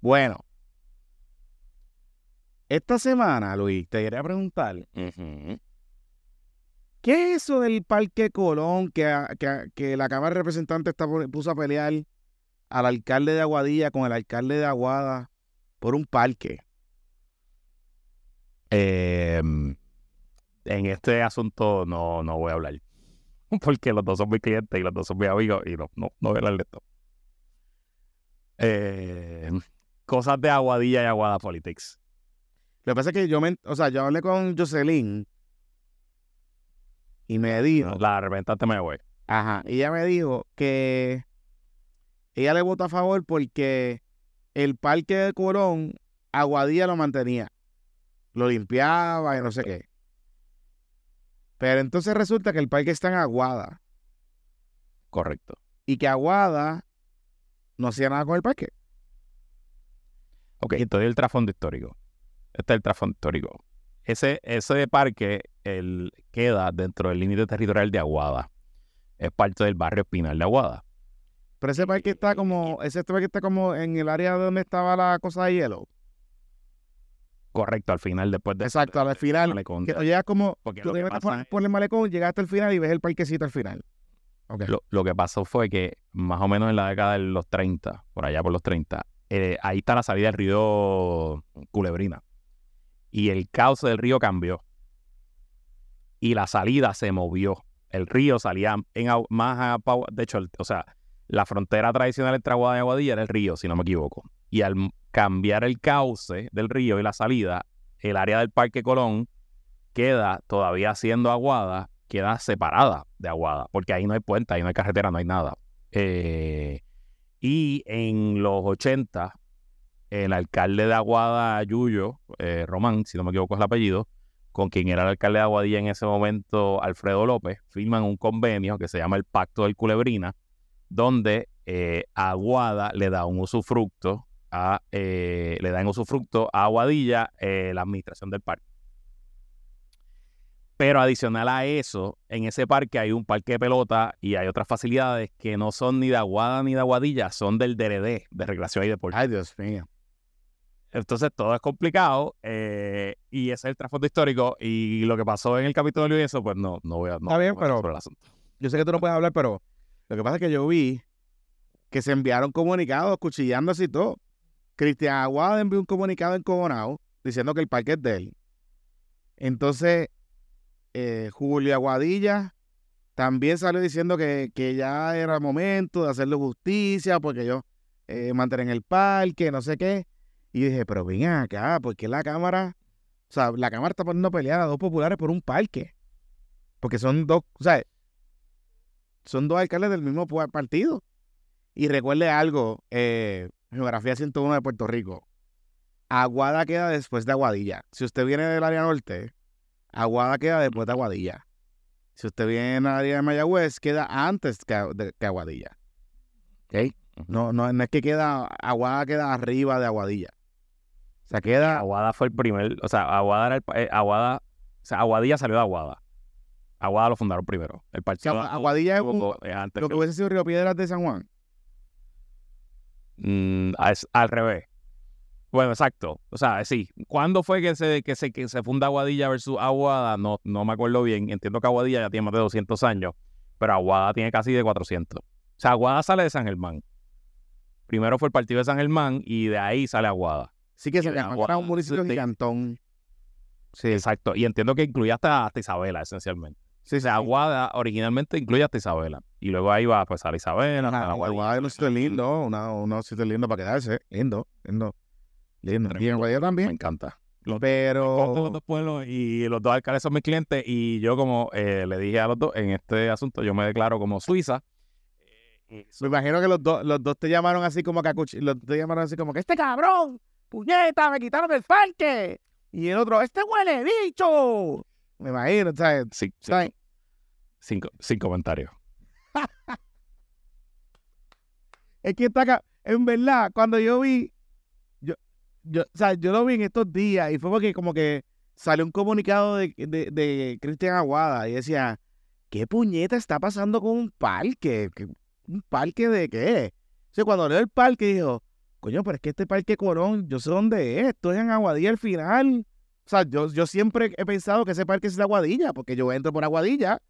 Bueno, esta semana, Luis, te quería preguntar, ¿qué es eso del Parque Colón que, a- que, a- que la Cámara de Representantes está, puso a pelear al alcalde de Aguadilla con el alcalde de Aguada por un parque? Eh, en este asunto no, no voy a hablar. Porque los dos son mis clientes y los dos son mis amigos y no, no, no voy a hablar de esto. Eh, cosas de Aguadilla y Aguada Politics. Lo que pasa es que yo, me, o sea, yo hablé con Jocelyn y me dijo, La representante me voy. ajá, y ella me dijo que ella le votó a favor porque el parque de Colón, Aguadilla lo mantenía, lo limpiaba y no sé qué. Pero entonces resulta que el parque está en Aguada Correcto. y que Aguada no hacía nada con el parque. Ok, entonces el trasfondo histórico. Este es el trasfondo histórico. Ese, ese parque el, queda dentro del límite territorial de Aguada. Es parte del barrio Espinal de Aguada. Pero ese parque está como, ese parque está como en el área donde estaba la cosa de hielo. Correcto, al final, después de... Exacto, al final. Malecón. Que llegas como, Porque tú pasa por, por el malecón, llegas hasta el final y ves el parquecito al final. Lo, lo que pasó fue que más o menos en la década de los 30, por allá por los 30, eh, ahí está la salida del río Culebrina. Y el cauce del río cambió. Y la salida se movió. El río salía en, más a, de hecho, o sea, la frontera tradicional entre Aguada y Aguadilla era el río, si no me equivoco. Y al cambiar el cauce del río y la salida, el área del Parque Colón queda todavía siendo Aguada, queda separada de Aguada, porque ahí no hay puente, ahí no hay carretera, no hay nada. Eh, y en los 80, el alcalde de Aguada, Yuyo, eh, Román, si no me equivoco es el apellido, con quien era el alcalde de Aguadilla en ese momento, Alfredo López, firman un convenio que se llama el Pacto del Culebrina, donde eh, Aguada le da un usufructo a, eh, le da en usufructo a Aguadilla la administración del parque. Pero adicional a eso, en ese parque hay un parque de pelota y hay otras facilidades que no son ni de Aguada ni de Aguadilla, son del DRD, de Recreación y Deporte. Ay, Dios mío. Entonces todo es complicado eh, y ese es el trasfondo histórico y lo que pasó en el Capitolio y eso, pues no, no voy a... no Está bien, pero- sobre el asunto. Yo sé que tú no puedes hablar, pero lo que pasa es que yo vi que se enviaron comunicados cuchillándose y todo. Cristian Aguada envió un comunicado en Cogonao diciendo que el parque es de él. Entonces, eh, Julio Aguadilla también salió diciendo que, que ya era momento de hacerle justicia porque ellos eh, mantienen el parque, no sé qué. Y dije, pero ven acá, porque la Cámara, o sea, la Cámara está poniendo a pelear a dos populares por un parque. Porque son dos, o sea, son dos alcaldes del mismo partido. Y recuerde algo, eh, Geografía 101 de Puerto Rico. Aguada queda después de Aguadilla. Si usted viene del área norte, Aguada queda después de Aguadilla. Si usted viene del área de Mayagüez, queda antes que, de- que Aguadilla. ¿Ok? No, no, no es que queda, Aguada queda arriba de Aguadilla. Queda... Aguada fue el primer, o sea, Aguada era el, eh, Aguada, o sea, Aguadilla salió de Aguada. Aguada lo fundaron primero. El o sea, partido Aguadilla es un- tuvo, eh, antes lo que- que hubiese sido Río Piedras de San Juan. Mm, es al revés. Bueno, exacto. O sea, sí. ¿Cuándo fue que se, que se, que se funda Aguadilla versus Aguada? No, no me acuerdo bien. Entiendo que Aguadilla ya tiene más de 200 años, pero Aguada tiene casi de 400. O sea, Aguada sale de San Germán. Primero fue el partido de San Germán y de ahí sale Aguada. Sí que se Aguada, era un municipio de- gigantón. Sí, Exacto. Y entiendo que incluye hasta, hasta Isabela, esencialmente. sí, O sea, Aguada originalmente incluye hasta Isabela. Y luego ahí va pues a la Isabela, Aguadilla Aguadilla. es un sitio lindo, una, un sitio lindo para quedarse. Lindo, lindo. Lindo. Y en Me también. encanta. Conozco los Pero dos pueblos y los dos alcaldes son mis clientes y yo como eh, le dije a los dos en este asunto yo me declaro como Suiza me imagino que los dos, los dos te llamaron así como que a cuch- los dos te llamaron así como que este cabrón, puñeta, me quitaron del parque. Y el otro, este huele bicho. Me imagino, ¿sabes? sin, sin- ¿sabes? sin sin comentarios Es que está acá, en verdad, cuando yo vi, yo, yo, o sea, yo lo vi en estos días y fue porque como que salió un comunicado de, de, de Cristian Aguada y decía, ¿qué puñeta está pasando con un parque? ¿Qué- ¿Un parque de qué? O sea, cuando leo el parque dijo, coño, pero es que este parque Corón, yo sé dónde es, estoy en Aguadilla al final. O sea, yo, yo siempre he pensado que ese parque es de Aguadilla, porque yo entro por Aguadilla.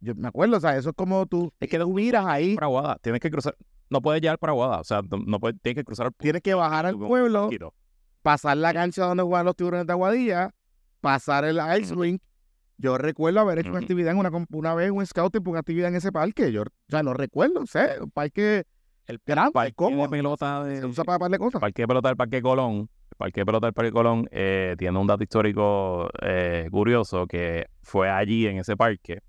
Yo me acuerdo, o sea, eso es como tú, es que tú miras ahí, por Aguada tienes que cruzar no puedes llegar por Aguada o sea no, no puedes tienes que cruzar tienes que bajar al pueblo, poquito. pasar la cancha donde juegan los tiburones de Aguadilla, pasar el ice rink. Yo recuerdo haber hecho una actividad en una, una vez, un scouting por una actividad en ese parque. Yo, o sea, no recuerdo, sé, un parque el grande, parque de pelota de se usa para par de el cosas. parque de pelota del Parque Colón el parque de pelota del Parque Colón eh, tiene un dato histórico eh, curioso que fue allí en ese parque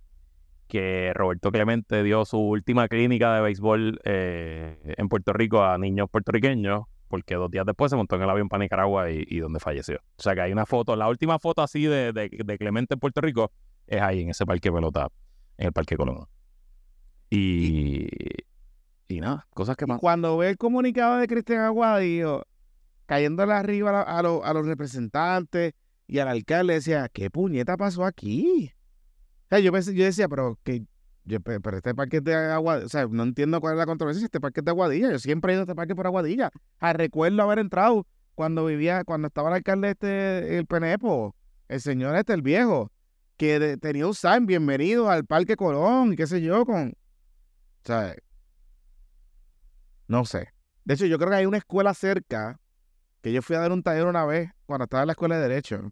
que Roberto Clemente dio su última clínica de béisbol eh, en Puerto Rico a niños puertorriqueños, porque dos días después se montó en el avión para Nicaragua y, y donde falleció. O sea que hay una foto, la última foto así de, de- de Clemente en Puerto Rico es ahí, en ese parque de pelota, en el Parque Colón. Y, y nada, cosas que más. cuando ve el comunicado de Cristian Aguada, dijo, cayéndole arriba a, la- a los- a los representantes Y al alcalde decía, ¿qué puñeta pasó aquí? O sea, yo, pensé- yo decía, pero que yo, pe- pero este parque de Aguadilla, o sea, no entiendo cuál es la controversia, si este parque es de Aguadilla, yo siempre he ido a este parque por Aguadilla. Ah, recuerdo haber entrado cuando vivía, cuando estaba el alcalde este, el Penepo, el señor este, el viejo, que de- tenía un sign, bienvenido al Parque Colón, y qué sé yo, con, o sea, no sé. De hecho, yo creo que hay una escuela cerca que yo fui a dar un taller una vez cuando estaba en la escuela de Derecho.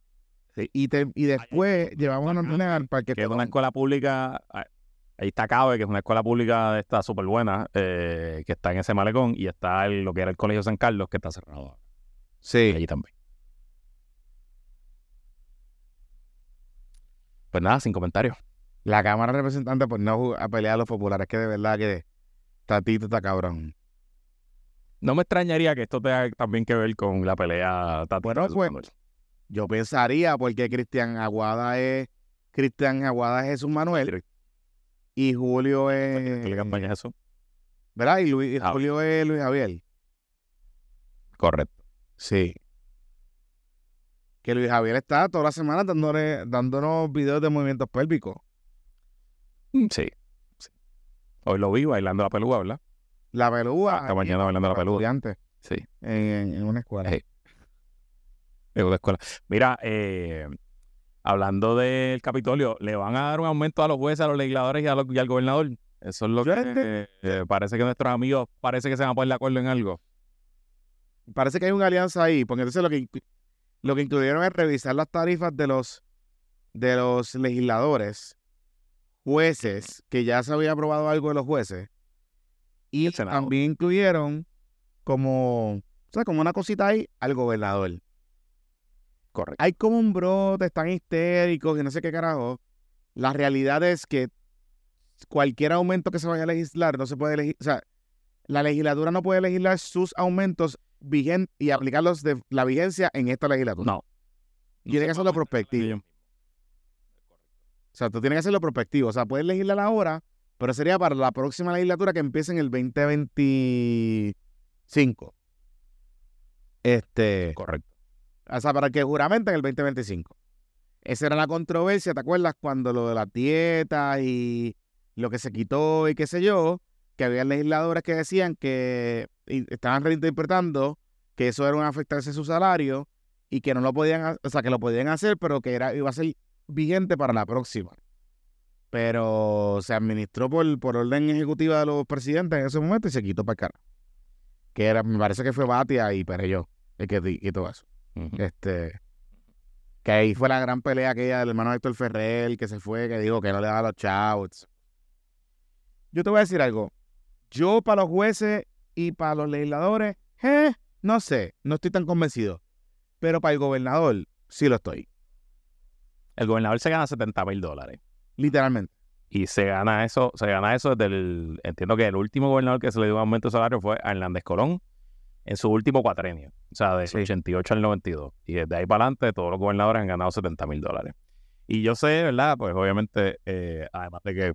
Sí. Y, te- y después llevamos a nenes al Parque que es una escuela pública, ah, ahí está Cabe, que es una escuela pública de esta súper buena, eh, que está en ese malecón, y está el- lo que era el Colegio San Carlos, que está cerrado Sí. allí también. Pues nada, sin comentarios. La Cámara de Representantes, pues no a pelear a los populares, que de verdad que Tatito está cabrón. No me extrañaría que esto tenga también que ver con la pelea Tati Bueno, pues. Yo pensaría, porque Cristian Aguada es Cristian Aguada es Jesús Manuel y Julio es. ¿Qué le campaña es eso? ¿Verdad? Y, Luis, y Ah. Julio es Luis Javier. Correcto. Sí. Que Luis Javier está toda la semana dándole, dándonos videos de movimientos pélvicos. Mm, Sí. sí. Hoy lo vi bailando la pelúa, ¿verdad? La pelúa. Esta mañana bailando la pelúa. Sí. en, una escuela. Sí. En una escuela. Mira, eh, hablando del Capitolio, ¿le van a dar un aumento a los jueces, a los legisladores y, a los- y al gobernador? Eso es lo que ente- eh, parece que nuestros amigos parece que se van a poner de acuerdo en algo. Parece que hay una alianza ahí, porque entonces lo que, lo que incluyeron es revisar las tarifas de los, de los legisladores, jueces, que ya se había aprobado algo de los jueces, y también incluyeron como, o sea, como una cosita ahí al gobernador. Correcto. Hay como un brote, están histéricos y no sé qué carajo. La realidad es que cualquier aumento que se vaya a legislar no se puede legislar, o sea, la legislatura no puede legislar sus aumentos y aplicarlos de la vigencia en esta legislatura. No. Tiene que hacerlo prospectivo. O sea, tú tienes que hacerlo prospectivo. O sea, puedes legislar ahora, pero sería para la próxima legislatura que empiece en el 2025. Este, Correcto. o sea, para que juramenten el 2025. Esa era la controversia, ¿te acuerdas? Cuando lo de las dietas y lo que se quitó y qué sé yo, que había legisladores que decían que estaban reinterpretando que eso era un afectarse su salario y que no lo podían, o sea, que lo podían hacer, pero que era iba a ser vigente para la próxima. Pero se administró por, por orden ejecutiva de los presidentes en ese momento y se quitó para cara. Que era, me parece que fue Batia y Pereyó el que todo eso. Este, que ahí fue la gran pelea aquella del hermano Héctor Ferrer, que se fue, que dijo que no le daba los chavos. Yo te voy a decir algo. Yo para los jueces y para los legisladores, eh, no sé, no estoy tan convencido. Pero para el gobernador, sí lo estoy. El gobernador se gana 70 mil dólares. Literalmente. Y se gana eso, se gana eso desde el, entiendo que el último gobernador que se le dio un aumento de salario fue a Hernández Colón en su último cuatrenio, o sea, del Sí. 88 al 92. Y desde ahí para adelante todos los gobernadores han ganado 70 mil dólares. Y yo sé, ¿verdad? Pues obviamente, eh, además de que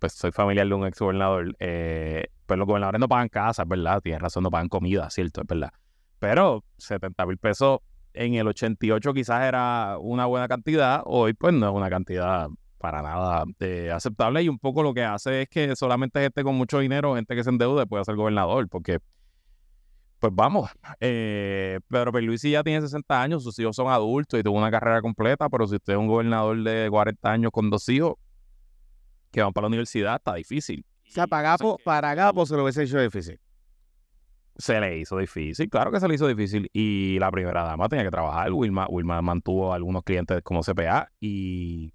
pues soy familiar de un ex gobernador, eh, pues los gobernadores no pagan casas, ¿verdad? Tienes razón, no pagan comida, cierto, es verdad. Pero 70 mil pesos en el 88 quizás era una buena cantidad, hoy pues no es una cantidad para nada eh, aceptable y un poco lo que hace es que solamente gente con mucho dinero, gente que se endeude puede ser gobernador, porque pues vamos, eh, Pedro Pierluisi ya tiene 60 años, sus hijos son adultos y tuvo una carrera completa, pero si usted es un gobernador de 40 años con dos hijos que van para la universidad, está difícil. O sea, para Gapo, para Gapo se lo hubiese hecho difícil. Se le hizo difícil, claro que se le hizo difícil. Y la primera dama tenía que trabajar. Wilma, Wilma mantuvo a algunos clientes como CPA y,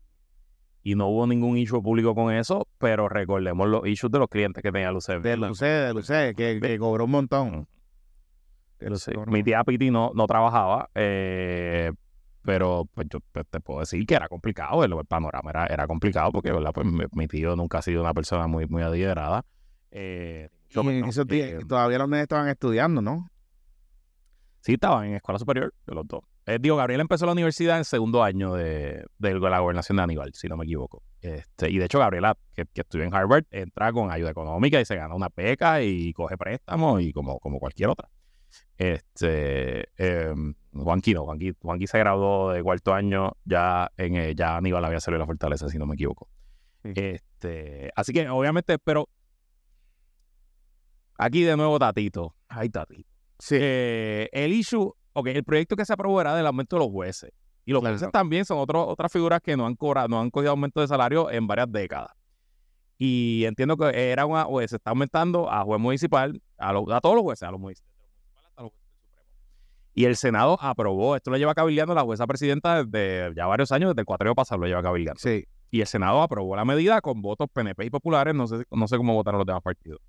y no hubo ningún issue público con eso, pero recordemos los issues de los clientes que tenía Lucero. De Lucé, de Lucé, que, que cobró un montón. Sí, cobró Mi tía Piti no, no trabajaba, eh, pero pues yo te puedo decir que era complicado, el, el panorama era, era complicado porque ¿verdad? Pues, mi, mi tío nunca ha sido una persona muy, muy adinerada. Eh, Y en menos, esos días, eh, todavía los nenes estaban estudiando, ¿no? Sí, estaban en escuela superior, de los dos. Eh, digo, Gabriel empezó la universidad en segundo año de, de la gobernación de Aníbal, si no me equivoco. Este, y de hecho, Gabriela, que, que estudió en Harvard, entra con ayuda económica y se gana una beca y coge préstamos y como, como cualquier otra. Este, em, Juanqui no, Juanqui, Juanqui se graduó de cuarto año, ya en eh, ya Aníbal había salido de la fortaleza, si no me equivoco. Sí. Este, así que obviamente, pero aquí de nuevo Tatito. Ay, Tatito. Sí. Eh, el issue, ok, el proyecto que se aprobó era del aumento de los jueces. Y los Claro. jueces también son otro- otras figuras que no han cobrado, no han cogido aumento de salario en varias décadas. Y entiendo que era una, o se está aumentando a juez municipal, a, todos los jueces, a los municipales, hasta los jueces del Supremo. Y el Senado aprobó, esto lo lleva cabildeando la jueza presidenta desde ya varios años, desde el cuatreo pasado lo lleva cabildeando. Sí. Y el Senado aprobó la medida con votos PNP y populares, no sé, no sé cómo votaron los demás partidos.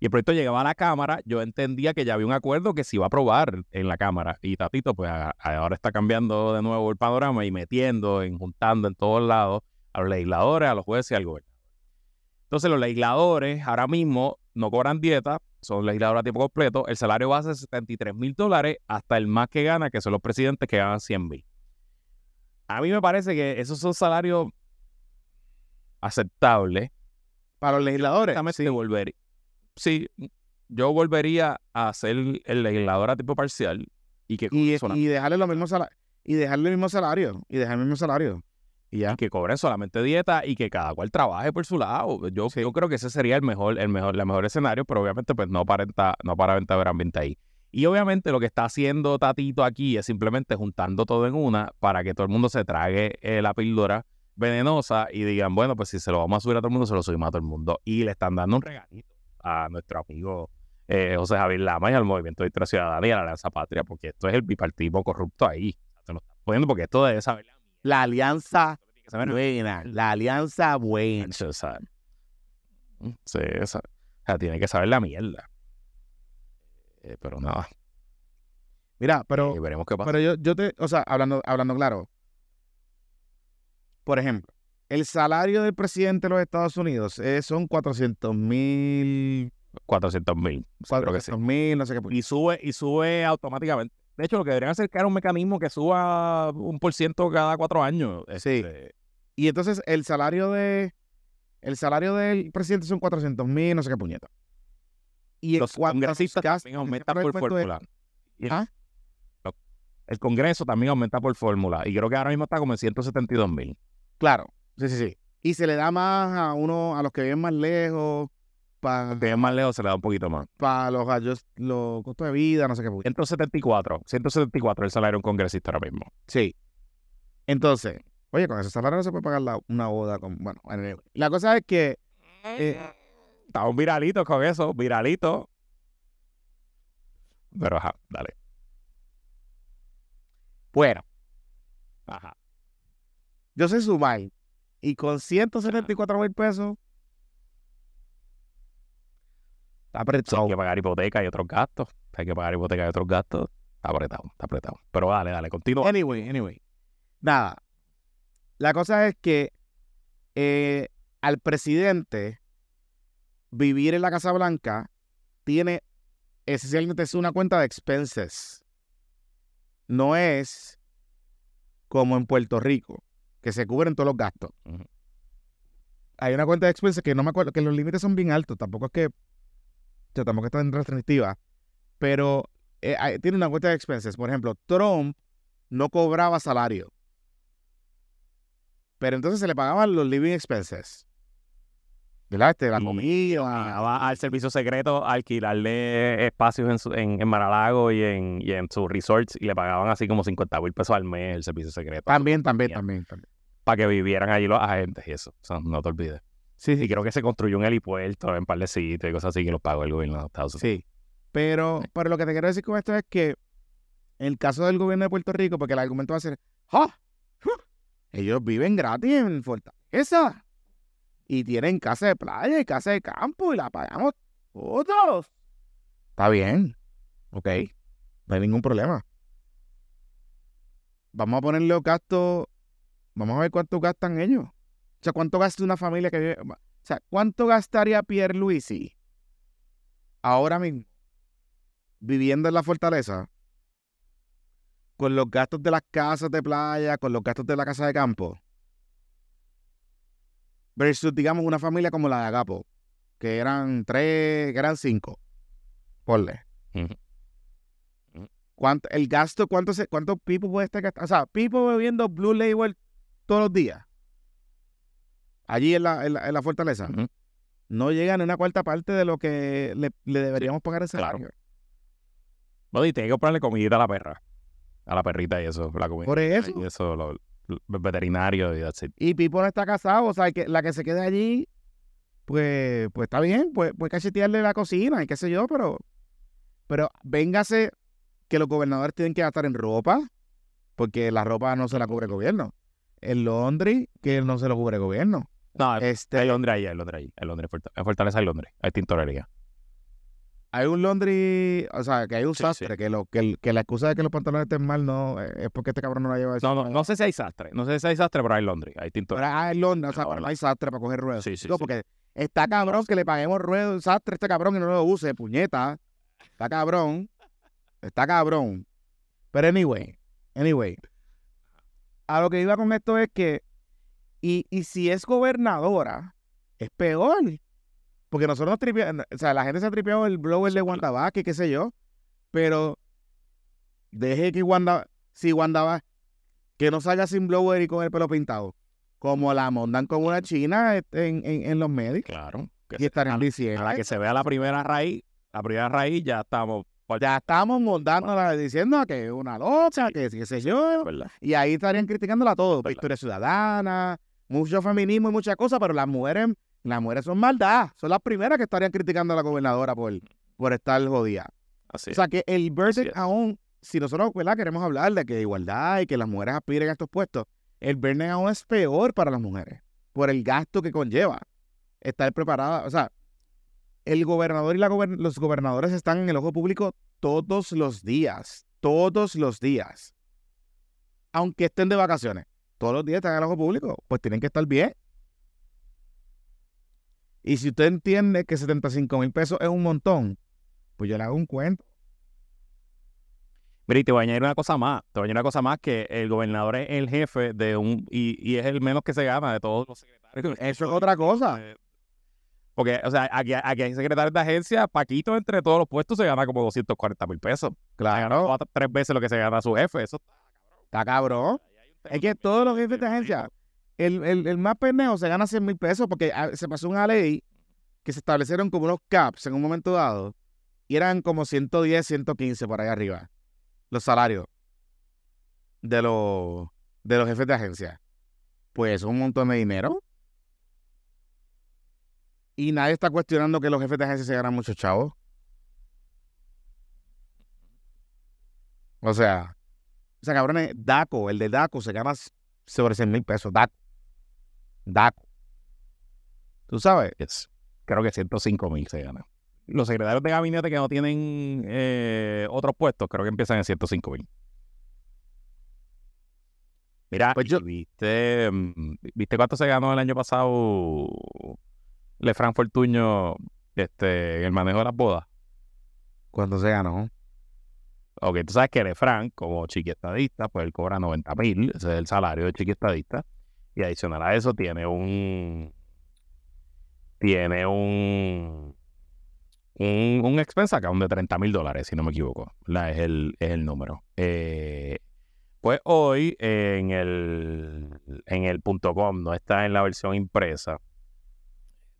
Y el proyecto llegaba a la Cámara, yo entendía que ya había un acuerdo que se iba a aprobar en la Cámara. Y Tatito, pues a- a- ahora está cambiando de nuevo el panorama y metiendo, en, juntando en todos lados a los legisladores, a los jueces y al gobernador. Entonces los legisladores ahora mismo no cobran dieta, son legisladores a tiempo completo, el salario base es 73 mil dólares hasta el más que gana, que son los presidentes que ganan 100 mil. A mí me parece que esos son salarios aceptables. Para los legisladores. Sí. volver- sí, yo volvería a ser el legislador a tiempo parcial y que, Y, y dejarle salarios. Y dejarle el mismo salario. Y dejar el mismo salario. Y ya. y que cobren solamente dieta y que cada cual trabaje por su lado. Yo, yo creo que ese sería el mejor, el mejor, el mejor escenario, pero obviamente pues no aparenta, no aparenta haber ambiente ahí. Y obviamente lo que está haciendo Tatito aquí es simplemente juntando todo en una para que todo el mundo se trague eh, la píldora venenosa y digan, bueno, pues si se lo vamos a subir a todo el mundo, se lo subimos a todo el mundo. Y le están dando un regalito a nuestro amigo eh, José Javier Lama y al Movimiento de Ciudadana y a la Alianza Patria, porque esto es el bipartismo corrupto ahí. Se lo están poniendo porque esto debe saber la La alianza buena. La alianza buena. Nacho, o sea, sí, esa- o sea, tiene que saber la mierda. Eh, pero nada, Mira, pero, eh, veremos qué pasa. pero yo, yo te, o sea, hablando, hablando claro. Por ejemplo, el salario del presidente de los Estados Unidos eh, son 400 mil, 400 mil. Creo que sí. 400 mil, no sé qué. Y sube, y sube automáticamente. De hecho, lo que deberían hacer es crear un mecanismo que suba un por ciento cada cuatro años. Sí. Este, Y entonces el salario de el salario del presidente son 400 mil, no sé qué puñeta. Y los congresistas gastos, también aumentan por de- fórmula. Y- ¿Ah? El Congreso también aumenta por fórmula. Y creo que ahora mismo está como en 172 mil. Claro, sí, sí, sí. Y se le da más a uno, a los que viven más lejos, para Que es más lejos se le da un poquito más. los, gallos- los costos de vida, no sé qué puñeta. 174. 174 el salario de un congresista ahora mismo. Sí. Entonces, oye, con ese salario no se puede pagar la- una boda con. Bueno, la cosa es que. eh, Estamos viralitos con eso, viralitos. Pero ajá, dale. bueno, Ajá. yo soy Sumay. Y con 174 mil pesos. Está Hay apretado. que pagar hipoteca y otros gastos. Hay que pagar hipoteca y otros gastos. Está apretado, está apretado. Pero dale, dale, continúa. Anyway, anyway. Nada. La cosa es que eh, al presidente vivir en la Casa Blanca tiene esencialmente es una cuenta de expenses. No es como en Puerto Rico, que se cubren todos los gastos. Hay una cuenta de expenses que no me acuerdo, que los límites son bien altos. Tampoco es que, o sea, tampoco es tan restrictiva, pero eh, hay- tiene una cuenta de expenses. Por ejemplo, Trump no cobraba salario. Pero entonces se le pagaban los living expenses. ¿Verdad? Este, la Y- comida. Va al servicio secreto a alquilarle espacios en, su- en, en Maralago y en, y en sus resorts y le pagaban así como 50 mil pesos al mes el servicio secreto. También, también, también, también. Para que vivieran allí los agentes y eso. O sea, no te olvides. Sí, Y sí, creo que se construyó un helipuerto en par de sitios y cosas así que los pagó el gobierno de Estados Unidos. sí. Pero, pero lo que te quiero decir con esto es que en el caso del gobierno de Puerto Rico, porque el argumento va a ser, ¡ah! ¡Ah! Ellos viven gratis en Fortaleza. Y tienen casa de playa y casa de campo y la pagamos todos. Está bien. Ok. No hay ningún problema. Vamos a ponerle los gastos. Vamos a ver cuánto gastan ellos. O sea, cuánto gasta una familia que vive. O sea, ¿cuánto gastaría Pierre Luisi ahora mismo viviendo en la fortaleza con los gastos de las casas de playa, con los gastos de la casa de campo? Versus, digamos, una familia como la de Agapo, que eran tres, que eran cinco. Ponle. ¿cuánto, el gasto, cuánto, se, cuánto Pipo puede estar gastando? O sea, Pipo bebiendo Blue Label todos los días. Allí en la, en la, en la fortaleza. No llega ni una cuarta parte de lo que le, le deberíamos pagar ese claro. salario. Bueno, y tiene que comprarle comidita a la perra. A la perrita y eso, la comida. Por eso. Y eso, lo- veterinario y that's it. Y Pipo no está casado, o sea, que la que se quede allí, pues, pues está bien, pues, pues cachetearle la cocina y qué sé yo, pero, pero véngase que los gobernadores tienen que gastar en ropa, porque la ropa no se la cubre el gobierno. El laundry, que no se lo cubre el gobierno. No, Este, hay Londres ahí, hay Londres ahí. Hay Londres, en Fortaleza hay Londres. Hay tintorería. Hay un laundry, o sea, que hay un Sí, sastre, Que, lo, que, que la excusa de que los pantalones estén mal no eh, es porque este cabrón no la lleva. No, no, no sé si hay sastre. No sé si hay sastre, pero hay Londres. Hay Pero tintorería. ah, en Londres, o sea, pero no hay sastre para coger ruedas. Sí, sí, sí. porque está cabrón que le paguemos ruedas, sastre a este cabrón y no lo use, puñeta. Está cabrón. Está cabrón. Pero anyway, anyway. A lo que iba con esto es que, y, y si es gobernadora, es peor. Porque nosotros nos tripeamos, o sea, la gente se ha tripeado el blower de Wanda Vázquez, qué sé yo, pero deje que Wanda, si Wanda va, que no salga sin blower y con el pelo pintado, como la mondan como una china en, en, en los medios, Claro. Que y a, diciendo, a la que se vea la primera raíz, la primera raíz ya estamos. ya estamos montándola diciendo que es una loca, que qué sé yo, ¿verdad? y ahí estarían criticándola todo, Verdad. historia ciudadana, mucho feminismo y muchas cosas, pero las mujeres, las mujeres son maldad, son las primeras que estarían criticando a la gobernadora por, por estar jodida. Así O sea que el verdict aún, si nosotros ¿verdad? queremos hablar de que igualdad y que las mujeres aspiren a estos puestos, el verdict aún es peor para las mujeres, por el gasto que conlleva estar preparada. O sea, el gobernador y la gober- los gobernadores están en el ojo público todos los días, todos los días. Aunque estén de vacaciones, todos los días están en el ojo público, pues tienen que estar bien. Y si usted entiende que 75 mil pesos es un montón, pues yo le hago un cuento. Mira, y te voy a añadir una cosa más. Te voy a añadir una cosa más que el gobernador es el jefe de un. Y, y es el menos que se gana de todos los secretarios. Eso es otra cosa. Porque, o sea, aquí, aquí hay secretarios de agencia, Paquito entre todos los puestos se gana como 240 mil pesos. Claro, cuatro- tres veces lo que se gana su jefe. Eso está cabrón. Es que todos los jefes de agencia, el, el, el más pendejo se gana 100 mil pesos porque ah, se pasó una ley que se establecieron como unos caps en un momento dado y eran como 110, 115 por ahí arriba los salarios de los, de los jefes de agencia. Pues es un montón de dinero. Y nadie está cuestionando que los jefes de agencia se ganan muchos chavos. O sea, o sea, cabrones, Daco, el de Daco se gana sobre 100 mil pesos. Daco. Daco. ¿Tú sabes? es, creo que 105 mil se gana. Los secretarios de gabinete que no tienen eh, otros puestos, creo que empiezan en 105 mil. Mira, Pues yo- viste, mm, ¿viste cuánto se ganó el año pasado Lefran Fortuño este, en el manejo de las bodas? ¿Cuánto se ganó? Ok, tú sabes que Lefran, como chiquiestadista, pues él cobra 90 mil, ese es el salario de chiquiestadista. Y adicional a eso tiene un. Tiene un. Un, expense account de 30 mil dólares, si no me equivoco. Es el, es el número. Eh, pues hoy en el, en el punto .com, no está en la versión impresa,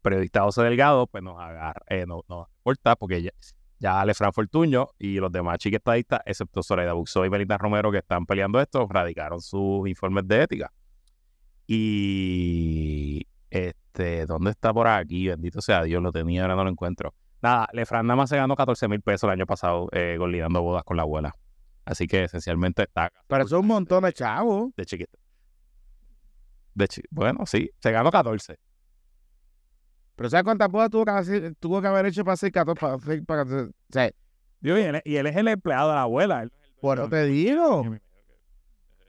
periodista José Delgado, pues nos agarra, eh, no, nos reporta, porque ya, ya Alefran Fortuño y los demás chiquestadistas, excepto Soledad Buxó y Melita Romero, que están peleando esto, radicaron sus informes de ética. Y este, ¿dónde está por aquí? Bendito sea Dios, lo tenía, ahora no lo encuentro. Nada, Lefran nada más se ganó 14 mil pesos el año pasado eh, bodas con la abuela. Así que esencialmente está Pero eso es un montón de chavos. de chiquita. De chi- bueno, sí, se ganó 14. Pero ¿sabes cuántas bodas tuvo que hacer, tuvo que haber hecho para hacer 14? Para, hacer- para, o sea, Digo, y, él, y él es el empleado de la abuela. él el por eso te digo.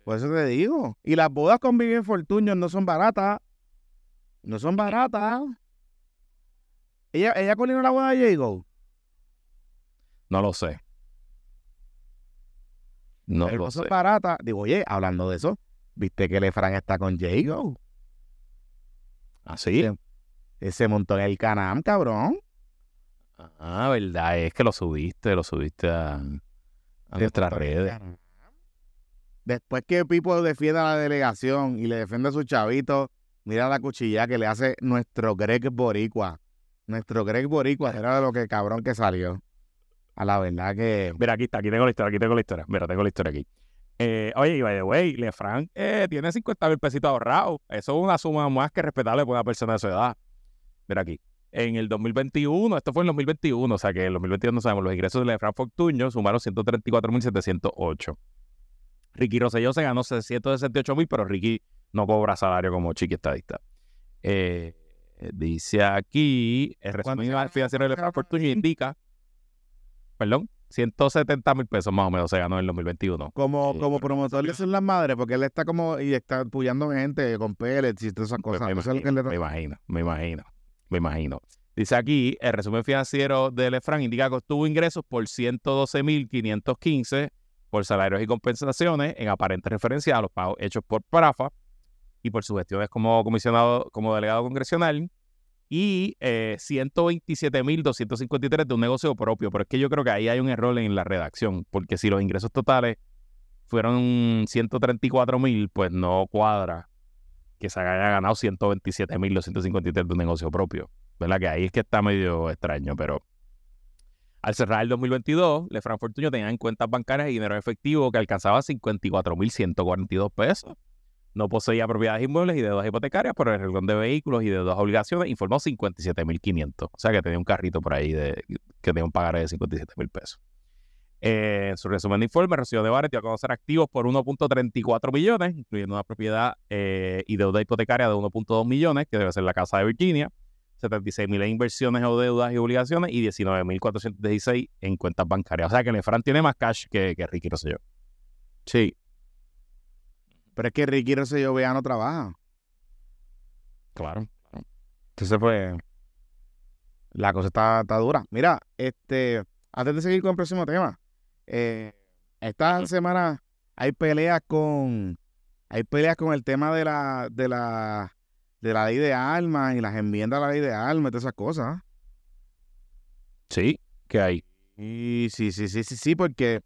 Por eso te digo. Y las bodas con Vivian Fortuño no son baratas. No son baratas. Ella, ella coordinó la boda de Jago. No lo sé. No Pero lo no son sé. baratas. Digo, oye, hablando de eso, ¿viste que Lefran está con Jago? ¿Así? Sí. Ese montón en el Canam, cabrón. Ah, verdad, es que lo subiste, lo subiste a, a nuestras redes. Después que Pipo defienda a la delegación y le defiende a su chavito, mira la cuchilla que le hace nuestro Greg Boricua. Nuestro Greg Boricua era de lo que cabrón que salió. A la verdad que. Mira, aquí está, aquí tengo la historia, aquí tengo la historia. Mira, tengo la historia aquí. Eh, oye, y by the way, Lefranc eh, tiene 50 mil pesitos ahorrados. Eso es una suma más que respetable para una persona de su edad. Mira aquí. En el 2021, esto fue en el 2021, o sea que en el 2021 no sabemos, los ingresos de Lefranc Fortuño sumaron 134.708. Ricky Rosselló se ganó 668 mil, pero Ricky no cobra salario como chiqui estadista. Eh, dice aquí, el resumen financiero de Lefranc Fortuño indica, perdón, 170 mil pesos más o menos se ganó en el 2021. Como, Sí, como promotor le son las madres, porque él está como y está apoyando gente con pellets y todas esas cosas. me imagino, me imagino, me imagino. Dice aquí, el resumen financiero de Lefran indica que obtuvo ingresos por 112.515 por salarios y compensaciones en aparente referencia a los pagos hechos por Parafa y por sus gestiones como comisionado, como delegado congresional y eh, 127.253 de un negocio propio. Pero es que yo creo que ahí hay un error en la redacción, porque si los ingresos totales fueron 134.000, pues no cuadra que se haya ganado 127.253 de un negocio propio. ¿Verdad? Que ahí es que está medio extraño, pero al cerrar el 2022, Lefran Fortuño tenía en cuentas bancarias y dinero efectivo que alcanzaba 54.142 pesos. No poseía propiedades inmuebles y deudas hipotecarias, pero el renglón de vehículos y deudas obligaciones informó 57.500. O sea que tenía un carrito por ahí de, que tenía un pagaré de 57.000 pesos. Eh, en su resumen de informe, Rocío de Barret dio a conocer activos por 1.34 millones, incluyendo una propiedad eh, y deuda hipotecaria de 1.2 millones, que debe ser la casa de Virginia, 76 mil en inversiones o deudas y obligaciones y 19.416 en cuentas bancarias. O sea que Lefran tiene más cash que, que Ricky Rosselló. Sí. Pero es que Ricky Rosselló vea no trabaja. Claro. Entonces, pues, la cosa está, está dura. Mira, este, antes de seguir con el próximo tema, eh, esta semana hay peleas con, hay peleas con el tema de la, de la, de la ley de armas y las enmiendas a la ley de armas y todas esas cosas. Sí, que hay. Y sí, sí, sí, sí, sí, porque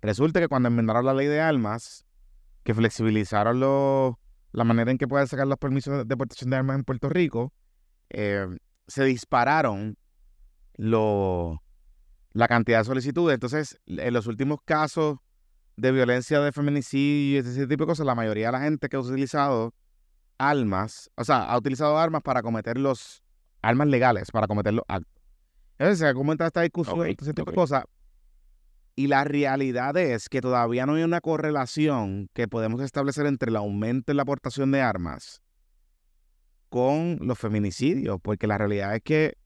resulta que cuando enmendaron la ley de armas, que flexibilizaron los, la manera en que pueden sacar los permisos de deportación de armas en Puerto Rico, eh, se dispararon lo- la cantidad de solicitudes. Entonces, en los últimos casos de violencia de feminicidio y ese tipo de cosas, la mayoría de la gente que ha utilizado armas, o sea, ha utilizado armas para cometer los armas legales, para cometer los actos. Entonces, se ha comentado esta discusión Ok, y todo ese tipo de cosas. Y la realidad es que todavía no hay una correlación que podemos establecer entre el aumento en la aportación de armas con los feminicidios, porque la realidad es que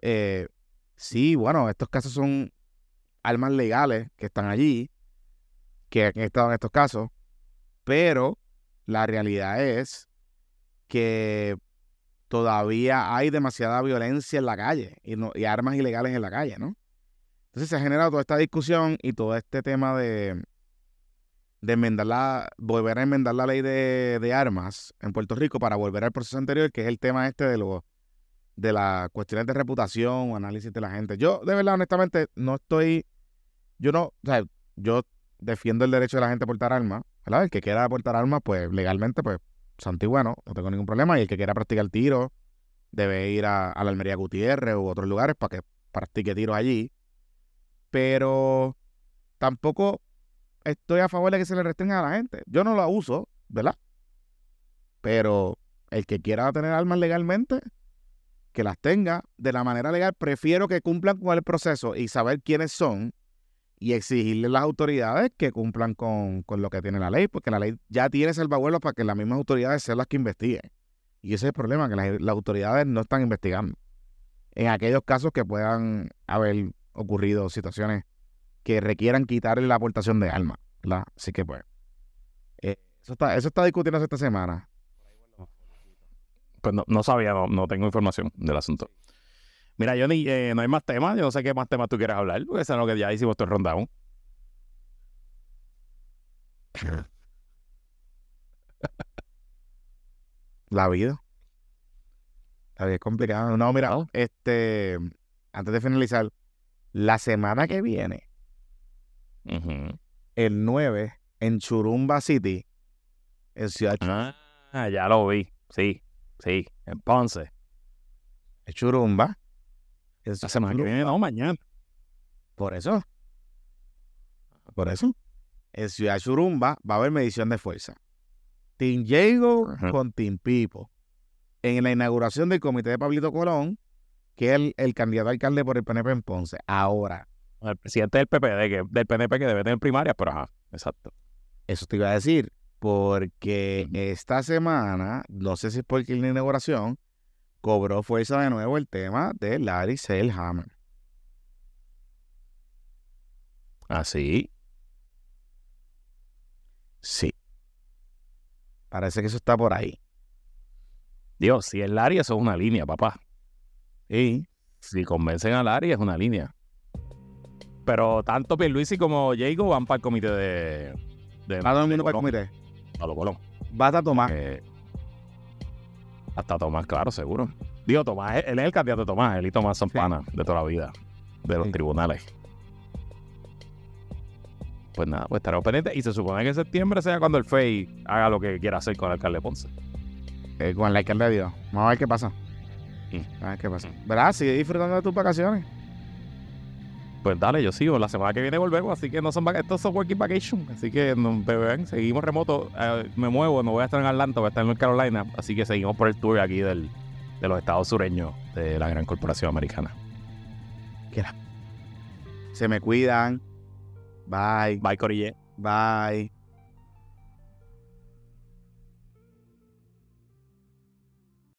eh, sí, bueno, estos casos son armas legales que están allí, que han estado en estos casos, pero la realidad es que todavía hay demasiada violencia en la calle y, no- y armas ilegales en la calle, ¿no? Entonces se ha generado toda esta discusión y todo este tema de, de enmendar la, volver a enmendar la ley de, de armas en Puerto Rico para volver al proceso anterior, que es el tema este de los de las cuestiones de reputación o análisis de la gente. Yo, de verdad, honestamente, no estoy, yo no, o sea, yo defiendo el derecho de la gente a portar armas, ¿verdad? El que quiera portar armas, pues legalmente, pues, bueno, no tengo ningún problema. Y el que quiera practicar tiro, debe ir a, a la Almería Gutiérrez u otros lugares para que practique tiro allí. Pero tampoco estoy a favor de que se le restrinja a la gente. Yo no la uso, ¿verdad? Pero el que quiera tener armas legalmente, que las tenga de la manera legal. Prefiero que cumplan con el proceso y saber quiénes son y exigirle a las autoridades que cumplan con, con lo que tiene la ley, porque la ley ya tiene salvaguardas para que las mismas autoridades sean las que investiguen. Y ese es el problema, que las, las autoridades no están investigando. En aquellos casos que puedan haber ocurrido situaciones que requieran quitarle la aportación de armas, ¿verdad? Así que pues, eh, eso está, eso está discutiéndose esta semana. Pues no, no sabía, no, no tengo información del asunto. Mira, Johnny, eh, no hay más temas. Yo no sé qué más temas tú quieres hablar, porque eso es lo que ya hicimos todo el rundown. La vida. La vida es complicada. No, mira, este, antes de finalizar, la semana que viene. El 9 en Churumba City, en Ciudad Ah, ya lo vi. Sí, sí. En Ponce. Churumba. En La semana que viene, no, mañana. Por eso. Por eso. En Ciudad Churumba va a haber medición de fuerza. Team Diego Ajá. con Team Pipo. En la inauguración del comité de Pablito Colón, que es el, el candidato a alcalde por el PNP en Ponce. Ahora, El presidente del PPD, que, del PNP que debe tener primaria, pero ajá, exacto. eso te iba a decir, porque esta semana, no sé si es porque la inauguración, cobró fuerza de nuevo el tema de Larry Selhammer. Así. Sí. Parece que eso está por ahí. Dios, si es Larry, eso es una línea, papá. Y Si convencen a Larry, es una línea. Pero tanto Pierluisi como Jago van para el comité de... de mundo de para el comité. Pablo Colón. Va a Tomás. Eh, hasta Tomás, claro, seguro. Digo, Tomás, él es el candidato de Tomás. Él y Tomás son Sí. panas de toda la vida. De los Sí. tribunales. Pues nada, pues estaremos pendientes. Y se supone que en septiembre sea cuando el FEI haga lo que quiera hacer con el alcalde Ponce. eh, con el alcalde de Dios. Vamos a ver qué pasa. Mm. A ver qué pasa. ¿Verdad? Sigue disfrutando de tus vacaciones. Pues dale, yo sigo. La semana que viene volvemos, así que no son vacaciones. Estos son working vacation. Así que no, ven, seguimos remoto. Eh, me muevo, no voy a estar en Atlanta, voy a estar en North Carolina. Así que seguimos por el tour aquí del, de los estados sureños de la gran corporación americana. Se me cuidan. Bye. Bye, Corille. Bye.